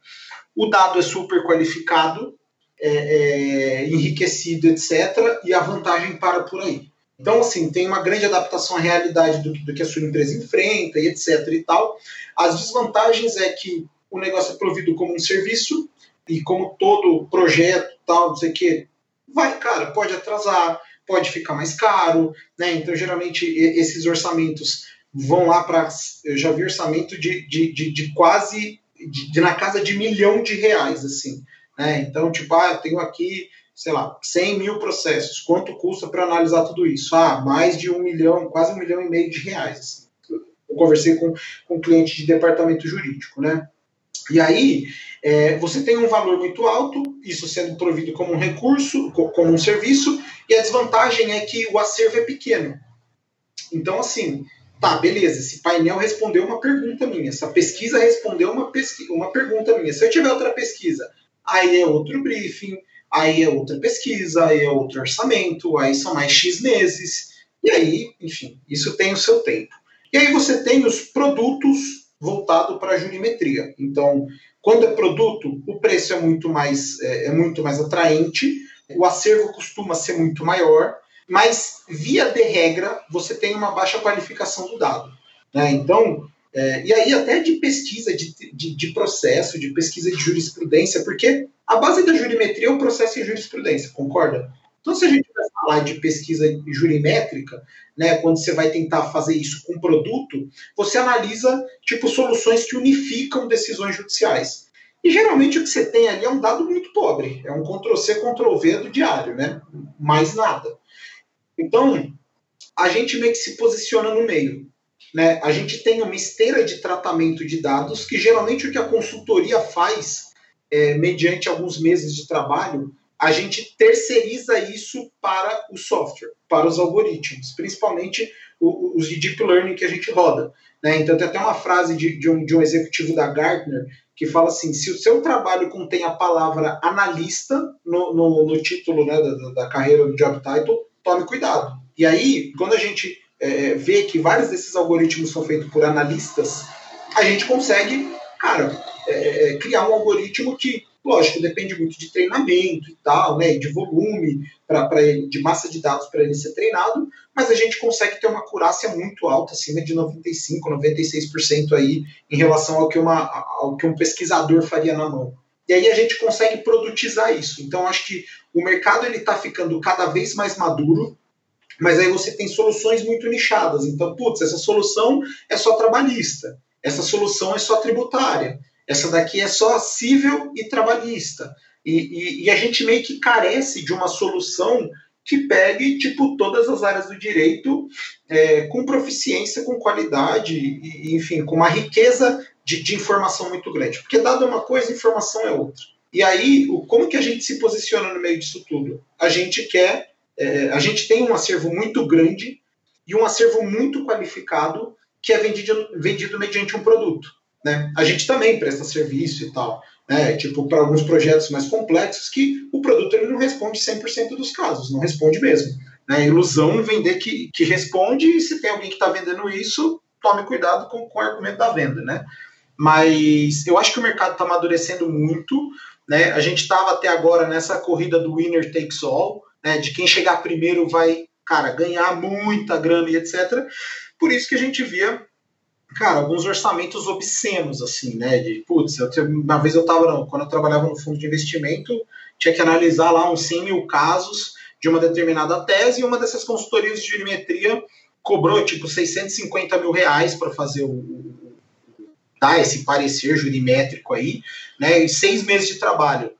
O dado é super qualificado, é, é, enriquecido, etc., e a vantagem para por aí. Então, assim, tem uma grande adaptação à realidade do, do, que a sua empresa enfrenta e etc. e tal. As desvantagens é que o negócio é provido como um serviço e como todo projeto, tal, não sei o quê, vai, cara, pode atrasar, pode ficar mais caro, né? Então, geralmente, esses orçamentos vão lá para. Eu já vi orçamento de, de, de, de quase. De, de, na casa de milhão de reais, assim. Né? Então, tipo, ah, eu tenho aqui, sei lá, 100 mil processos. Quanto custa para analisar tudo isso? Ah, mais de um milhão, quase um milhão e meio de reais. Assim. Eu conversei com, com um cliente de departamento jurídico, né? E aí, é, você tem um valor muito alto, isso sendo provido como um recurso, como um serviço, e a desvantagem é que o acervo é pequeno. Então, assim, tá, beleza, esse painel respondeu uma pergunta minha, essa pesquisa respondeu uma, pesqui uma pergunta minha. Se eu tiver outra pesquisa, aí é outro briefing, aí é outra pesquisa, aí é outro orçamento, aí são mais X meses, e aí, enfim, isso tem o seu tempo. E aí você tem os produtos voltados para a jurimetria. Então, quando é produto, o preço é muito mais, é, é muito mais atraente, o acervo costuma ser muito maior, mas, via de regra, você tem uma baixa qualificação do dado. Né? Então, é, e aí até de pesquisa de, de, de, processo, de pesquisa de jurisprudência, porque a base da jurimetria é o processo em jurisprudência, concorda? Então, se a gente vai falar de pesquisa jurimétrica, né, quando você vai tentar fazer isso com produto, você analisa tipo soluções que unificam decisões judiciais. E geralmente o que você tem ali é um dado muito pobre, é um Ctrl-C, Ctrl-V do diário, né? Mais nada. Então, a gente meio que se posiciona no meio. Né? A gente tem uma esteira de tratamento de dados, que geralmente o que a consultoria faz, é, mediante alguns meses de trabalho, a gente terceiriza isso para o software, para os algoritmos, principalmente os de deep learning que a gente roda. Né? Então, tem até uma frase de, de, um, de um executivo da Gartner que fala assim: se o seu trabalho contém a palavra analista no, no, no título né, da, da carreira do job title, tome cuidado. E aí, quando a gente é, vê que vários desses algoritmos são feitos por analistas, a gente consegue, cara, é, é criar um algoritmo que Lógico, depende muito de treinamento e tal, né, de volume para de massa de dados para ele ser treinado, mas a gente consegue ter uma acurácia muito alta, acima de 95, 96% aí em relação ao que, uma, ao que um pesquisador faria na mão. E aí a gente consegue produtizar isso. Então acho que o mercado ele está ficando cada vez mais maduro, mas aí você tem soluções muito nichadas. Então, putz, essa solução é só trabalhista, essa solução é só tributária. Essa daqui é só civil e trabalhista. E, e, e, a gente meio que carece de uma solução que pegue tipo todas as áreas do direito é, com proficiência, com qualidade, e, enfim, com uma riqueza de, de, informação muito grande. Porque dado uma coisa, informação é outra. E aí, o, como que a gente se posiciona no meio disso tudo? A gente quer, é, a gente tem um acervo muito grande e um acervo muito qualificado que é vendido, vendido mediante um produto. Né? A gente também presta serviço e tal, né? tipo para alguns projetos mais complexos que o produto ele não responde 100% dos casos, não responde mesmo. Né? Ilusão vender que, que responde e se tem alguém que está vendendo isso, tome cuidado com, com o argumento da venda. Né? Mas eu acho que o mercado está amadurecendo muito. Né? A gente estava até agora nessa corrida do winner takes all, né? de quem chegar primeiro vai, cara, ganhar muita grana e etc. Por isso que a gente via cara, alguns orçamentos obscenos, assim, né? De, putz, eu, uma vez eu tava, quando eu trabalhava no fundo de investimento, tinha que analisar lá uns 100 mil casos de uma determinada tese e uma dessas consultorias de jurimetria cobrou, tipo, 650 mil reais para fazer o, dar esse parecer jurimétrico aí, né? E seis meses de trabalho.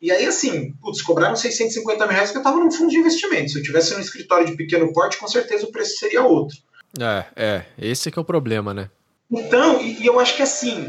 E aí, assim, putz, cobraram 650 mil reais que eu estava num fundo de investimento. Se eu tivesse um escritório de pequeno porte, com certeza o preço seria outro. É, é. Esse que é o problema, né? Então, e, e eu acho que assim,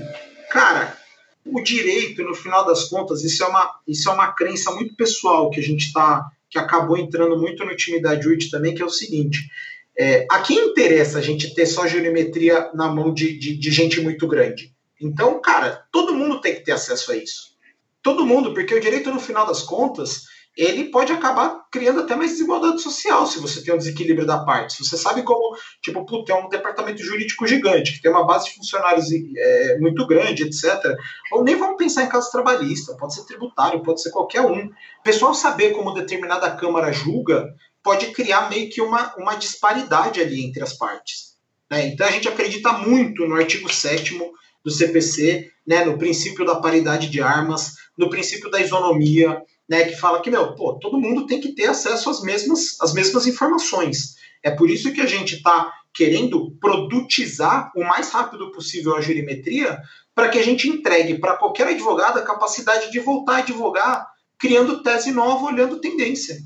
cara, o direito, no final das contas, isso é uma, isso é uma crença muito pessoal que a gente está, que acabou entrando muito no time da também, que é o seguinte. É, a quem interessa a gente ter só geometria na mão de, de, de gente muito grande? Então, cara, todo mundo tem que ter acesso a isso. Todo mundo, porque o direito, no final das contas, ele pode acabar criando até mais desigualdade social se você tem um desequilíbrio da parte. Se você sabe como, tipo, pô, tem um departamento jurídico gigante, que tem uma base de funcionários é, muito grande, etc. Ou nem vamos pensar em caso trabalhista, pode ser tributário, pode ser qualquer um. O pessoal saber como determinada Câmara julga pode criar meio que uma, uma disparidade ali entre as partes. Né? Então a gente acredita muito no artigo 7 do CPC, né, no princípio da paridade de armas, no princípio da isonomia, né, que fala que, meu, pô, todo mundo tem que ter acesso às mesmas, às mesmas informações. É por isso que a gente está querendo produtizar o mais rápido possível a jurimetria para que a gente entregue para qualquer advogado a capacidade de voltar a advogar criando tese nova, olhando tendência.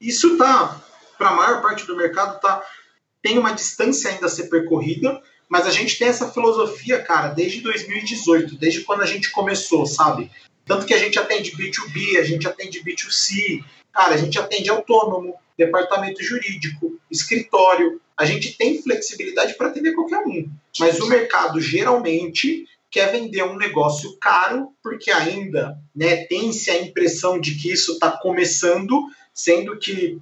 Isso tá, para a maior parte do mercado, tá, tem uma distância ainda a ser percorrida, mas a gente tem essa filosofia, cara, desde 2018, desde quando a gente começou, sabe? Tanto que a gente atende B2B, a gente atende B2C, cara, a gente atende autônomo, departamento jurídico, escritório. A gente tem flexibilidade para atender qualquer um. Mas o mercado geralmente quer vender um negócio caro, porque ainda né, tem-se a impressão de que isso está começando, sendo que,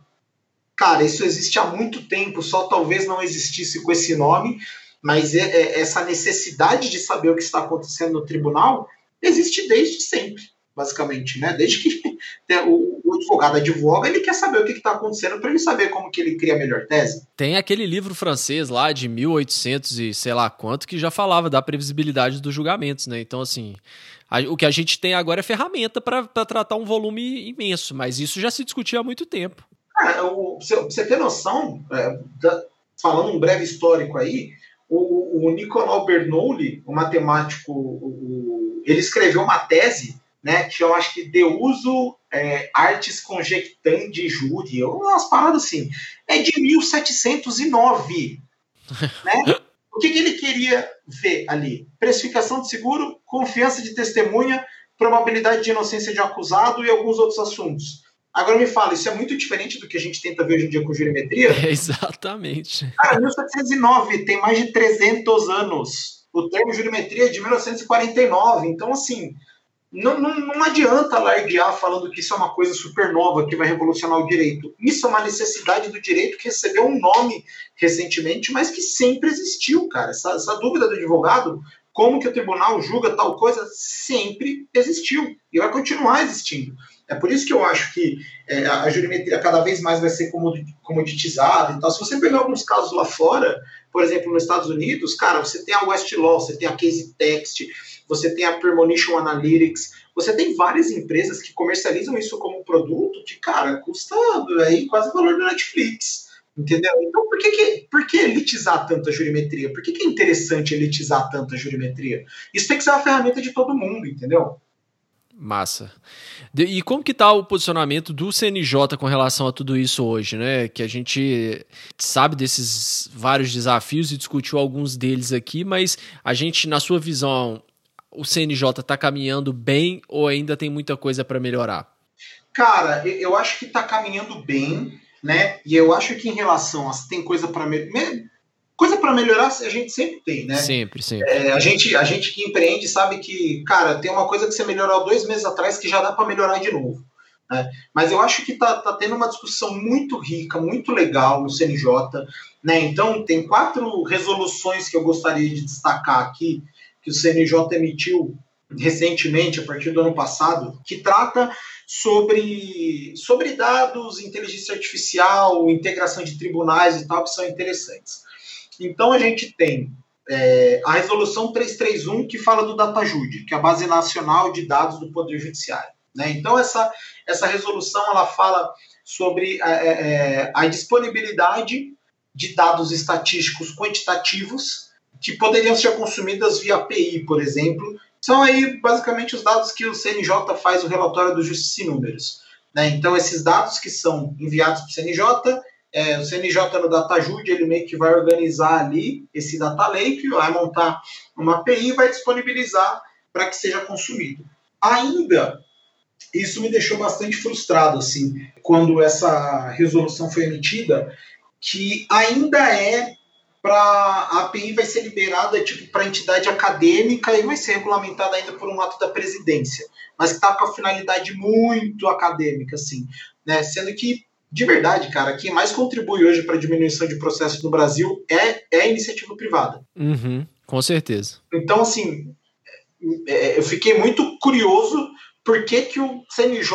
cara, isso existe há muito tempo, só talvez não existisse com esse nome, mas é, é, essa necessidade de saber o que está acontecendo no tribunal existe desde sempre, basicamente, né? Desde que o, o advogado advoga, ele quer saber o que está acontecendo para ele saber como que ele cria a melhor tese. Tem aquele livro francês lá de 1800 e sei lá quanto que já falava da previsibilidade dos julgamentos, né? Então, assim, a, o que a gente tem agora é ferramenta para tratar um volume imenso, mas isso já se discutia há muito tempo. Cara, você ter noção, é, da, falando um breve histórico aí, o, o Nicolau Bernoulli, o matemático, o, ele escreveu uma tese, né, que eu acho que de uso é, artes conjectandi júri, umas paradas assim, é de 1709, né? O que, que ele queria ver ali? Precificação de seguro, confiança de testemunha, probabilidade de inocência de acusado e alguns outros assuntos. Agora me fala, isso é muito diferente do que a gente tenta ver hoje em dia com geometria? É, exatamente. Cara, 1709 tem mais de 300 anos. O termo geometria é de 1949. Então, assim, não, não, não adianta larguear falando que isso é uma coisa super nova que vai revolucionar o direito. Isso é uma necessidade do direito que recebeu um nome recentemente, mas que sempre existiu, cara. Essa, essa dúvida do advogado, como que o tribunal julga tal coisa, sempre existiu e vai continuar existindo. É por isso que eu acho que é, a jurimetria cada vez mais vai ser comoditizada e tal. Se você pegar alguns casos lá fora, por exemplo, nos Estados Unidos, cara, você tem a Westlaw, você tem a Case Text, você tem a Premonition Analytics, você tem várias empresas que comercializam isso como produto que, cara, custa aí quase o valor do Netflix. Entendeu? Então, por que, que, por que elitizar tanta jurimetria? Por que, que é interessante elitizar tanta jurimetria? Isso tem que ser uma ferramenta de todo mundo, entendeu? Massa. E como que tá o posicionamento do CNJ com relação a tudo isso hoje, né? Que a gente sabe desses vários desafios e discutiu alguns deles aqui, mas a gente, na sua visão, o CNJ está caminhando bem ou ainda tem muita coisa para melhorar? Cara, eu acho que está caminhando bem, né? E eu acho que em relação a se tem coisa para melhorar Coisa para melhorar a gente sempre tem, né? Sempre, sempre. É, a, gente, a gente que empreende sabe que, cara, tem uma coisa que você melhorou dois meses atrás que já dá para melhorar de novo. Né? Mas eu acho que tá, tá tendo uma discussão muito rica, muito legal no CNJ. Né? Então, tem quatro resoluções que eu gostaria de destacar aqui, que o CNJ emitiu recentemente, a partir do ano passado, que trata sobre, sobre dados, inteligência artificial, integração de tribunais e tal, que são interessantes. Então a gente tem é, a resolução 331 que fala do DataJude, que é a base nacional de dados do Poder Judiciário. Né? Então essa, essa resolução ela fala sobre é, é, é a disponibilidade de dados estatísticos quantitativos que poderiam ser consumidas via API, por exemplo. São aí basicamente os dados que o CNJ faz o relatório do Justiça em Números. Né? Então esses dados que são enviados para o CNJ é, o CNJ no DataJude, ele meio que vai organizar ali esse data lake, vai montar uma API e vai disponibilizar para que seja consumido. Ainda, isso me deixou bastante frustrado, assim, quando essa resolução foi emitida, que ainda é para a API vai ser liberada tipo para entidade acadêmica e vai ser regulamentada ainda por um ato da presidência, mas está com a finalidade muito acadêmica, assim, né? Sendo que de verdade, cara, quem mais contribui hoje para a diminuição de processos no Brasil é, é a iniciativa privada. Uhum, com certeza. Então, assim, é, eu fiquei muito curioso por que, que o CNJ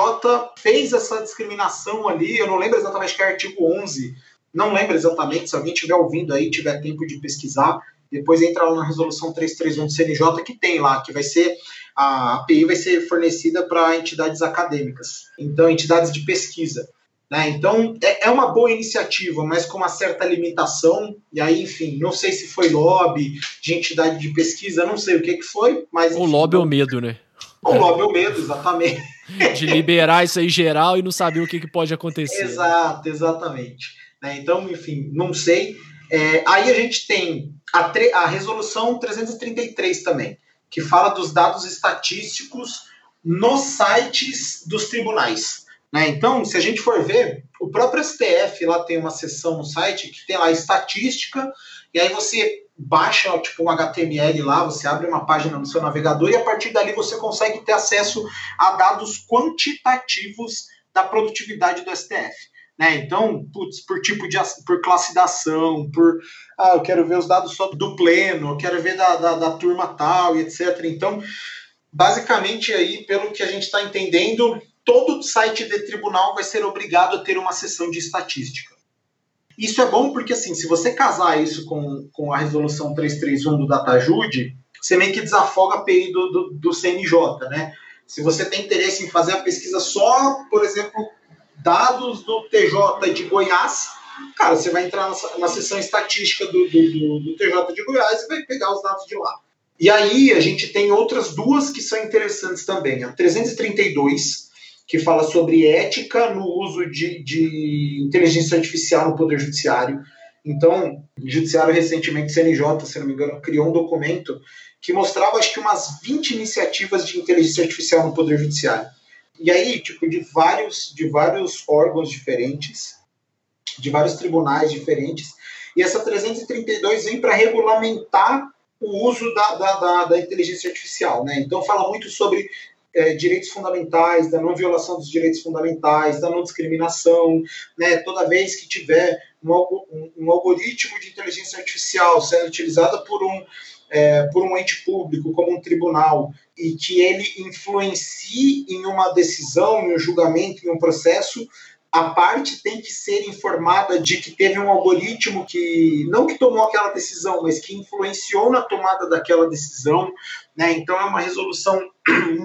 fez essa discriminação ali. Eu não lembro exatamente que é artigo 11 não lembro exatamente, se alguém estiver ouvindo aí, tiver tempo de pesquisar, depois entra lá na resolução 331 do CNJ que tem lá, que vai ser a API vai ser fornecida para entidades acadêmicas, então entidades de pesquisa. Né? Então é, é, uma boa iniciativa, mas com uma certa limitação. E aí, enfim, não sei se foi lobby de entidade de pesquisa, não sei o que, que foi, mas. O lobby é o medo, né? O lobby é o medo, exatamente. De liberar isso aí geral e não saber o que, que pode acontecer. Exato, exatamente. Né? Então, enfim, não sei. É, aí a gente tem a, a resolução 333 também, que fala dos dados estatísticos nos sites dos tribunais. Né? Então, se a gente for ver, o próprio STF lá tem uma seção no site que tem lá estatística, e aí você baixa tipo um HTML lá, você abre uma página no seu navegador e a partir dali você consegue ter acesso a dados quantitativos da produtividade do STF. Né? Então, putz, por tipo de por classe da ação, por ah, eu quero ver os dados só do pleno, eu quero ver da, da, da turma tal e etc. Então, basicamente aí, pelo que a gente está entendendo, todo site de tribunal vai ser obrigado a ter uma sessão de estatística. Isso é bom porque, assim, se você casar isso com, com a resolução 331 do DataJude, você meio que desafoga a API do, do, do CNJ, né? Se você tem interesse em fazer a pesquisa só, por exemplo, dados do TJ de Goiás, cara, você vai entrar na, na seção estatística do, do, do, do, TJ de Goiás e vai pegar os dados de lá. E aí a gente tem outras duas que são interessantes também. A 332, que fala sobre ética no uso de, de inteligência artificial no Poder Judiciário. Então, o Judiciário recentemente, CNJ, se não me engano, criou um documento que mostrava, acho que, umas 20 iniciativas de inteligência artificial no Poder Judiciário. E aí, tipo, de vários, de vários órgãos diferentes, de vários tribunais diferentes. E essa 332 vem para regulamentar o uso da, da, da, da, inteligência artificial. Né? Então, fala muito sobre é, direitos fundamentais, da não violação dos direitos fundamentais, da não discriminação. Né? Toda vez que tiver um, um, algoritmo de inteligência artificial sendo utilizado por um é, por um ente público, como um tribunal, e que ele influencie em uma decisão, em um julgamento, em um processo, a parte tem que ser informada de que teve um algoritmo que não que tomou aquela decisão, mas que influenciou na tomada daquela decisão, né? Então é uma resolução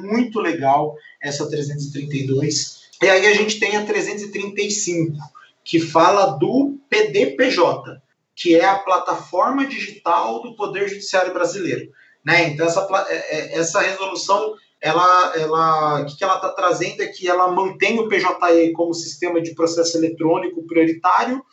muito legal essa 332. E aí a gente tem a 335, que fala do PDPJ, que é a plataforma digital do Poder Judiciário brasileiro. Né? Então, essa, é, é, essa resolução, ela, ela, o que, que ela está trazendo é que ela mantém o PJE como sistema de processo eletrônico prioritário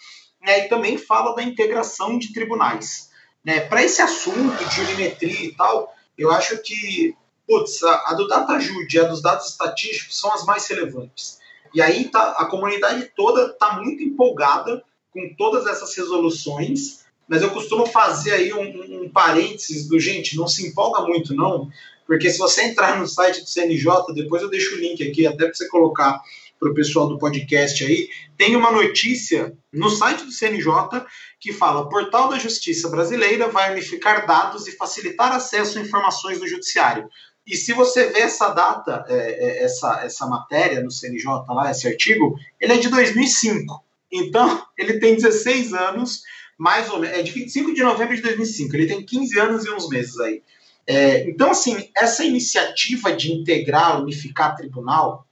né? e também fala da integração de tribunais. Né? Para esse assunto de unimetria e tal, eu acho que putz, a, a do DataJude e a dos dados estatísticos são as mais relevantes. E aí tá, a comunidade toda está muito empolgada com todas essas resoluções, mas eu costumo fazer aí um, um, parênteses do gente, não se empolga muito não, porque se você entrar no site do CNJ, depois eu deixo o link aqui até para você colocar para o pessoal do podcast aí, tem uma notícia no site do CNJ que fala: Portal da Justiça Brasileira vai unificar dados e facilitar acesso a informações do Judiciário. E se você vê essa data, é, é, essa, essa matéria no CNJ lá, esse artigo, ele é de 2005. Então, ele tem 16 anos, mais ou menos, é de 25 de novembro de 2005, ele tem 15 anos e uns meses aí. É, então, assim, essa iniciativa de integrar, unificar tribunal,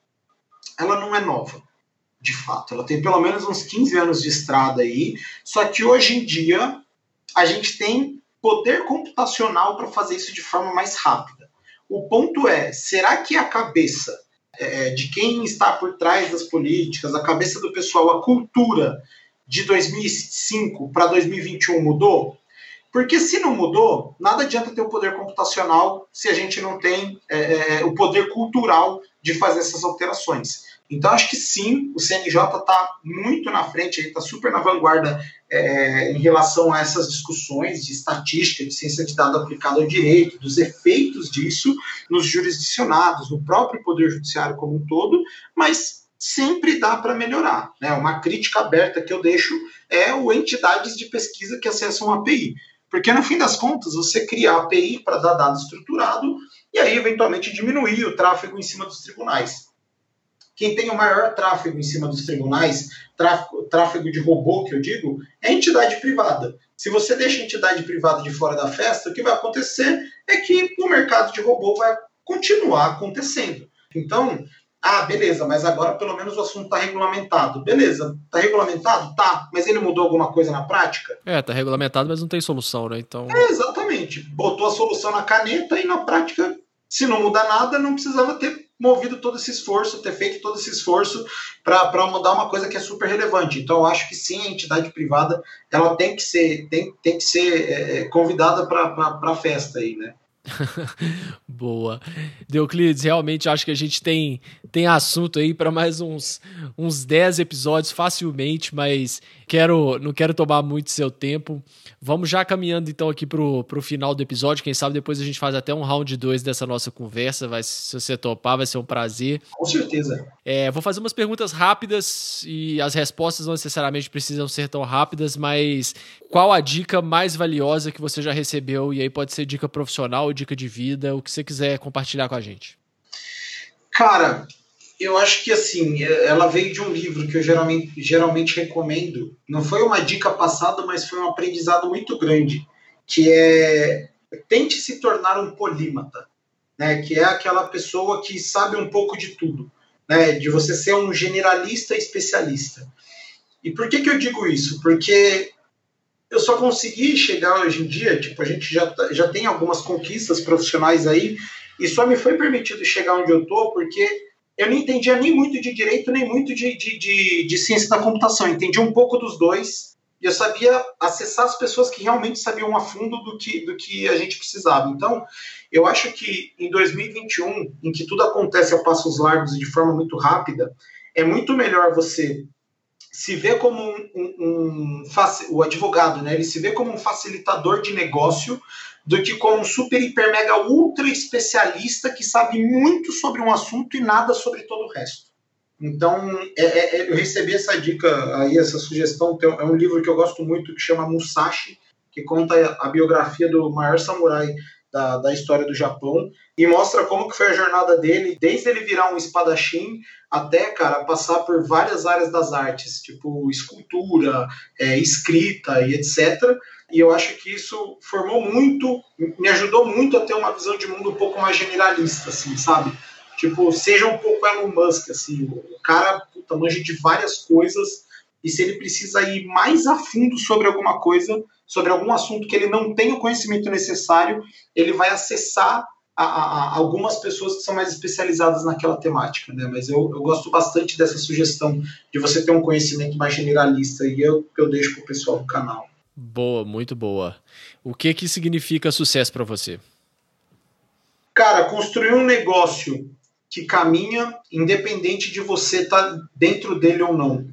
ela não é nova, de fato. Ela tem pelo menos uns 15 anos de estrada aí, só que hoje em dia a gente tem poder computacional para fazer isso de forma mais rápida. O ponto é, será que a cabeça é, de quem está por trás das políticas, a cabeça do pessoal, a cultura de 2005 para 2021 mudou? Porque se não mudou, nada adianta ter o poder computacional se a gente não tem é, é, é o poder cultural de fazer essas alterações. Então, acho que sim, o CNJ está muito na frente, está super na vanguarda é, em relação a essas discussões de estatística, de ciência de dados aplicada ao direito, dos efeitos disso nos jurisdicionados, no próprio Poder Judiciário como um todo, mas sempre dá para melhorar. Né? Uma crítica aberta que eu deixo é o entidades de pesquisa que acessam a API. Porque, no fim das contas, você cria a API para dar dado estruturado e aí, eventualmente, diminuir o tráfego em cima dos tribunais. Quem tem o maior tráfego em cima dos tribunais, tráfego, tráfego de robô, que eu digo, é a entidade privada. Se você deixa a entidade privada de fora da festa, o que vai acontecer é que o mercado de robô vai continuar acontecendo. Então, ah, beleza, mas agora pelo menos o assunto está regulamentado. Beleza, está regulamentado? Tá, mas ele mudou alguma coisa na prática? É, está regulamentado, mas não tem solução, né? Então... É, exatamente. Botou a solução na caneta e na prática, se não mudar nada, não precisava ter movido todo esse esforço, ter feito todo esse esforço para mudar uma coisa que é super relevante. Então, eu acho que sim, a entidade privada ela tem que ser, tem, tem que ser é, convidada para a festa aí, né? Boa. Deuclides, realmente acho que a gente tem, tem assunto aí para mais uns, uns 10 episódios facilmente, mas quero não quero tomar muito seu tempo. Vamos já caminhando então aqui pro, pro final do episódio. Quem sabe depois a gente faz até um round 2 dessa nossa conversa. Vai, se você topar, vai ser um prazer. Com certeza. É, vou fazer umas perguntas rápidas e as respostas não necessariamente precisam ser tão rápidas, mas qual a dica mais valiosa que você já recebeu? E aí pode ser dica profissional, dica de vida, o que você quiser compartilhar com a gente. Cara, eu acho que assim, ela veio de um livro que eu geralmente, geralmente recomendo. Não foi uma dica passada, mas foi um aprendizado muito grande, que é tente se tornar um polímata, né? Que é aquela pessoa que sabe um pouco de tudo, né? De você ser um generalista especialista. E por que que eu digo isso? Porque eu só consegui chegar hoje em dia, tipo, a gente já, já tem algumas conquistas profissionais aí, e só me foi permitido chegar onde eu tô porque eu não entendia nem muito de direito, nem muito de, de, de, de ciência da computação. Eu entendi um pouco dos dois e eu sabia acessar as pessoas que realmente sabiam a fundo do que, do que a gente precisava. Então, eu acho que em 2021, em que tudo acontece a passos largos e de forma muito rápida, é muito melhor você se ver como um, um, um o advogado, né? Ele se vê como um facilitador de negócio do que como um super, hiper, mega, ultra especialista que sabe muito sobre um assunto e nada sobre todo o resto. Então, é, é, é eu recebi essa dica aí, essa sugestão. É um livro que eu gosto muito que chama Musashi, que conta a biografia do maior samurai da, da história do Japão e mostra como que foi a jornada dele, desde ele virar um espadachim até, cara, passar por várias áreas das artes, tipo escultura, é, escrita e etc e eu acho que isso formou muito, me ajudou muito a ter uma visão de mundo um pouco mais generalista, assim, sabe? Tipo, seja um pouco Elon Musk, assim, o cara, puta, manja de várias coisas, e se ele precisa ir mais a fundo sobre alguma coisa, sobre algum assunto que ele não tem o conhecimento necessário, ele vai acessar a, a, a algumas pessoas que são mais especializadas naquela temática, né? Mas eu, eu gosto bastante dessa sugestão de você ter um conhecimento mais generalista, e eu, eu deixo pro pessoal do canal. Boa, muito boa. O que que significa sucesso para você? Cara, construir um negócio que caminha independente de você estar tá dentro dele ou não.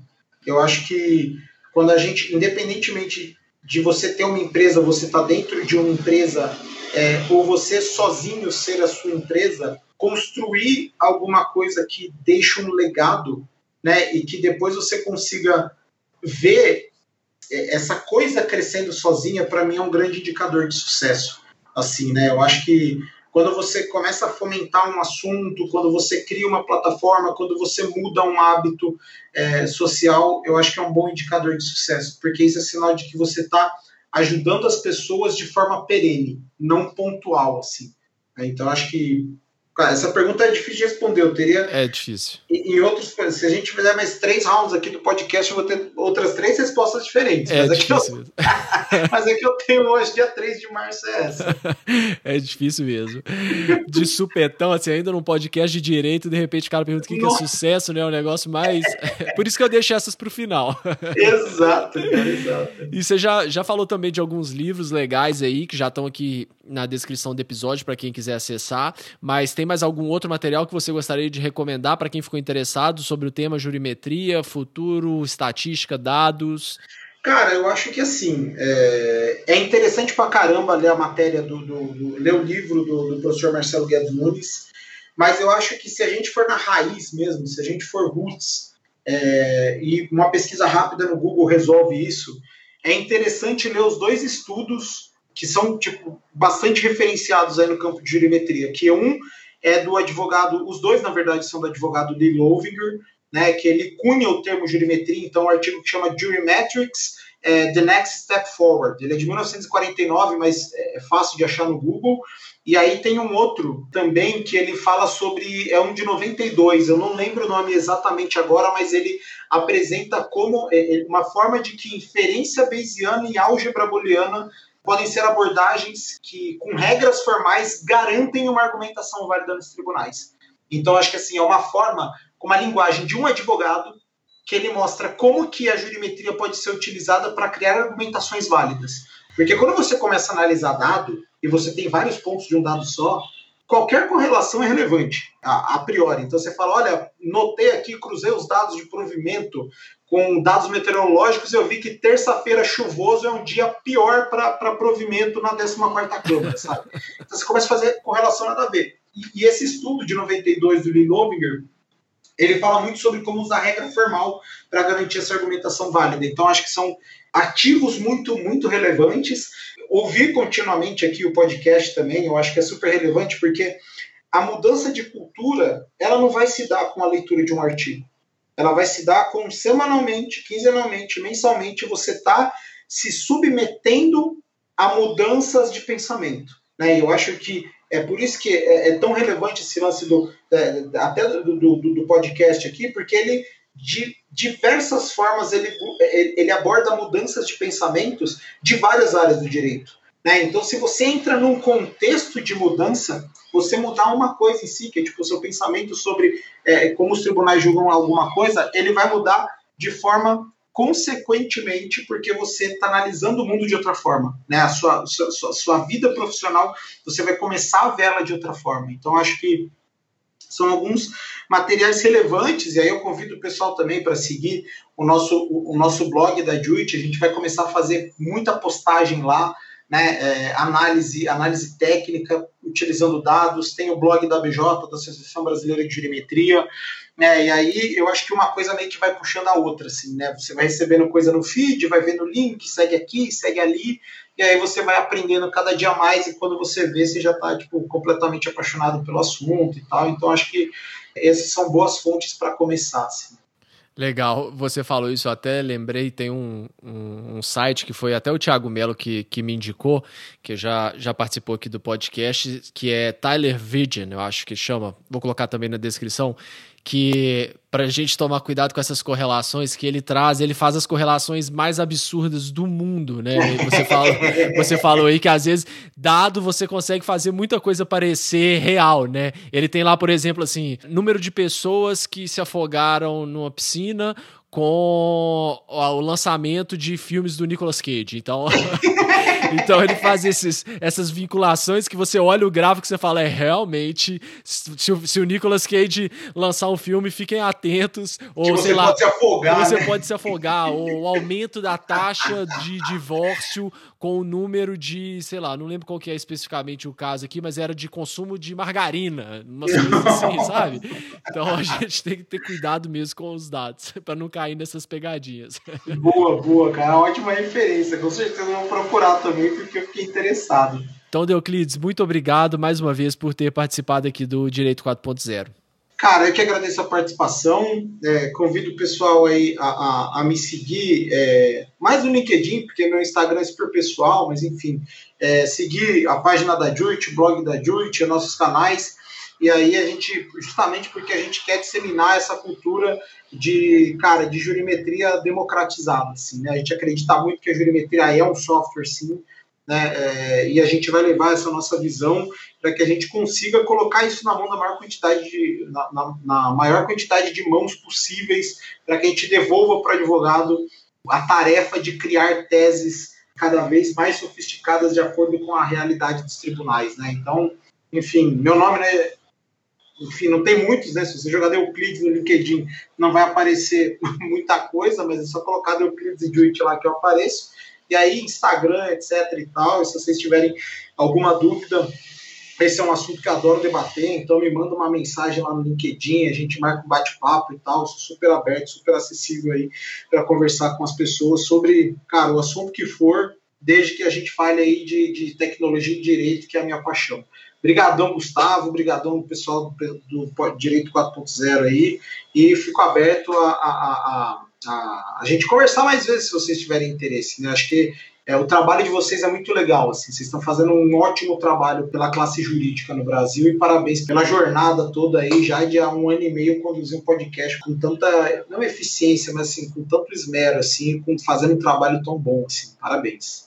Eu acho que quando a gente, independentemente de você ter uma empresa, você está dentro de uma empresa, é, ou você sozinho ser a sua empresa, construir alguma coisa que deixe um legado, né, e que depois você consiga ver é, essa coisa crescendo sozinha, para mim, é um grande indicador de sucesso. Assim, né? Eu acho que quando você começa a fomentar um assunto, quando você cria uma plataforma, quando você muda um hábito é, social, eu acho que é um bom indicador de sucesso, porque isso é sinal de que você está ajudando as pessoas de forma perene, não pontual, assim. Então, acho que Cara, essa pergunta é difícil de responder. Eu teria. É difícil. Em outros. Se a gente fizer mais três rounds aqui do podcast, eu vou ter outras três respostas diferentes. É mas, difícil é eu... mas é que eu tenho hoje, dia 3 de março, é essa. é difícil mesmo. De supetão, assim, ainda num podcast de direito, de repente o cara pergunta o que, que é sucesso, né? É um negócio mais. Por isso que eu deixo essas pro final. exato, cara, exato. E você já, já falou também de alguns livros legais aí, que já estão aqui na descrição do episódio para quem quiser acessar. Mas tem mais algum outro material que você gostaria de recomendar para quem ficou interessado sobre o tema jurimetria, futuro, estatística, dados? Cara, eu acho que assim, é, é interessante pra caramba ler a matéria do, do, do ler o livro do, do, professor Marcelo Guedes Nunes, mas eu acho que se a gente for na raiz mesmo, se a gente for roots, é, e uma pesquisa rápida no Google resolve isso, é interessante ler os dois estudos que são tipo bastante referenciados aí no campo de jurimetria, que um é do advogado, os dois na verdade são do advogado Lee Lovinger, né, que ele cunha o termo jurimetria, então o um artigo que chama Jurimetrics, é, The Next Step Forward. Ele é de 1949, mas é, é fácil de achar no Google. E aí tem um outro também que ele fala sobre, é um de 92, eu não lembro o nome exatamente agora, mas ele apresenta como é, é uma forma de que inferência bayesiana e álgebra booleana podem ser abordagens que, com regras formais, garantem uma argumentação válida nos tribunais. Então, acho que assim, é uma forma, com uma linguagem de um advogado, que ele mostra como que a jurimetria pode ser utilizada para criar argumentações válidas. Porque quando você começa a analisar dado, e você tem vários pontos de um dado só, qualquer correlação é relevante, a, a, priori. Então você fala, olha, notei aqui, cruzei os dados de provimento com dados meteorológicos eu vi que terça-feira chuvoso é um dia pior para provimento na 14ª Câmara, sabe? Então você começa a fazer correlação nada a ver. E, e esse estudo de 92 do Lee ele fala muito sobre como usar regra formal para garantir essa argumentação válida. Então acho que são ativos muito, muito relevantes. Ouvir continuamente aqui o podcast também, eu acho que é super relevante, porque a mudança de cultura, ela não vai se dar com a leitura de um artigo. Ela vai se dar com semanalmente, quinzenalmente, mensalmente, você está se submetendo a mudanças de pensamento. Né? Eu acho que é por isso que é, é tão relevante esse lance do, é, até do, do, do, podcast aqui, porque ele, de diversas formas, ele, ele aborda mudanças de pensamentos de várias áreas do direito. Né? Então, se você entra num contexto de mudança, você mudar uma coisa em si, que é tipo o seu pensamento sobre é, como os tribunais julgam alguma coisa, ele vai mudar de forma consequentemente porque você está analisando o mundo de outra forma, né? A sua, sua, sua vida profissional, você vai começar a vê-la de outra forma. Então, acho que são alguns materiais relevantes, e aí eu convido o pessoal também para seguir o nosso, o, o, nosso blog da Juit, a gente vai começar a fazer muita postagem lá, né, é, análise, análise técnica, utilizando dados, tem o blog da BJ, da Associação Brasileira de Jurimetria, né, e aí eu acho que uma coisa meio que vai puxando a outra, assim, né, você vai recebendo coisa no feed, vai vendo link, segue aqui, segue ali, e aí você vai aprendendo cada dia mais, e quando você vê, você já está, tipo, completamente apaixonado pelo assunto e tal, então acho que essas são boas fontes para começar, assim. Legal, você falou isso, eu até lembrei, tem um, um, um, site que foi até o Thiago Melo que, que me indicou, que já, já participou aqui do podcast, que é Tyler Vision, eu acho que chama, vou colocar também na descrição, que para a gente tomar cuidado com essas correlações que ele traz, ele faz as correlações mais absurdas do mundo, né? Você, fala, você falou aí que às vezes, dado, você consegue fazer muita coisa parecer real, né? Ele tem lá, por exemplo, assim, número de pessoas que se afogaram numa piscina com o lançamento de filmes do Nicolas Cage. Então, então ele faz esses, essas vinculações que você olha o gráfico e você fala, é realmente, se, o, se o Nicolas Cage lançar um filme, fiquem atentos. Ou, sei lá, pode se afogar. Você né? pode se afogar. ou o aumento da taxa de divórcio com o número de, sei lá, não lembro qual que é especificamente o caso aqui, mas era de consumo de margarina, umas coisas assim, sabe? Então a gente tem que ter cuidado mesmo com os dados, para não cair nessas pegadinhas. Boa, boa, cara, ótima referência. Com certeza eu vou procurar também, porque eu fiquei interessado. Então, Deuclides, muito obrigado mais uma vez por ter participado aqui do Direito 4.0. Cara, eu que agradeço a participação. É, convido o pessoal aí a, a, a me seguir é, mais no LinkedIn, porque meu Instagram é super pessoal, mas enfim, é, seguir a página da Juit, o blog da Juit, nossos canais. E aí a gente, justamente porque a gente quer disseminar essa cultura de, cara, de jurimetria democratizada, assim, né? A gente acredita muito que a jurimetria é um software, sim, né? É, e a gente vai levar essa nossa visão para que a gente consiga colocar isso na mão da maior quantidade de, na, na, na maior quantidade de mãos possíveis, para que a gente devolva para o advogado a tarefa de criar teses cada vez mais sofisticadas de acordo com a realidade dos tribunais, né? Então, enfim, meu nome, né, enfim, não tem muitos, né? Se você jogar Euclides no LinkedIn, não vai aparecer muita coisa, mas é só colocar Euclides e Juit lá que eu apareço. E aí, Instagram, etc e tal, e se vocês tiverem alguma dúvida, esse é um assunto que eu adoro debater, então me manda uma mensagem lá no LinkedIn, a gente marca um bate-papo e tal, sou super aberto, super acessível aí para conversar com as pessoas sobre, cara, o assunto que for, desde que a gente fale aí de, de tecnologia e direito, que é a minha paixão. Obrigadão, Gustavo, obrigadão pessoal do, do Direito 4.0 aí, e fico aberto a, a, a, a, a gente conversar mais vezes se vocês tiverem interesse, né? Acho que é, o trabalho de vocês é muito legal, assim, vocês estão fazendo um ótimo trabalho pela classe jurídica no Brasil e parabéns pela jornada toda aí, já de há um ano e meio conduzir um podcast com tanta, não eficiência, mas assim, com tanto esmero, assim, com, fazendo um trabalho tão bom, assim, parabéns.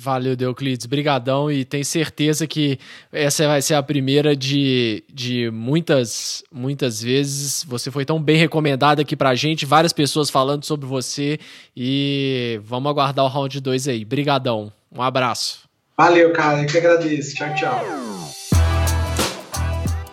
Valeu, Deuclides. Brigadão e tenho certeza que essa vai ser a primeira de, de muitas, muitas vezes. Você foi tão bem recomendado aqui pra gente, várias pessoas falando sobre você e vamos aguardar o round 2 aí. Brigadão. Um abraço. Valeu, cara. Eu que agradeço. Tchau, tchau.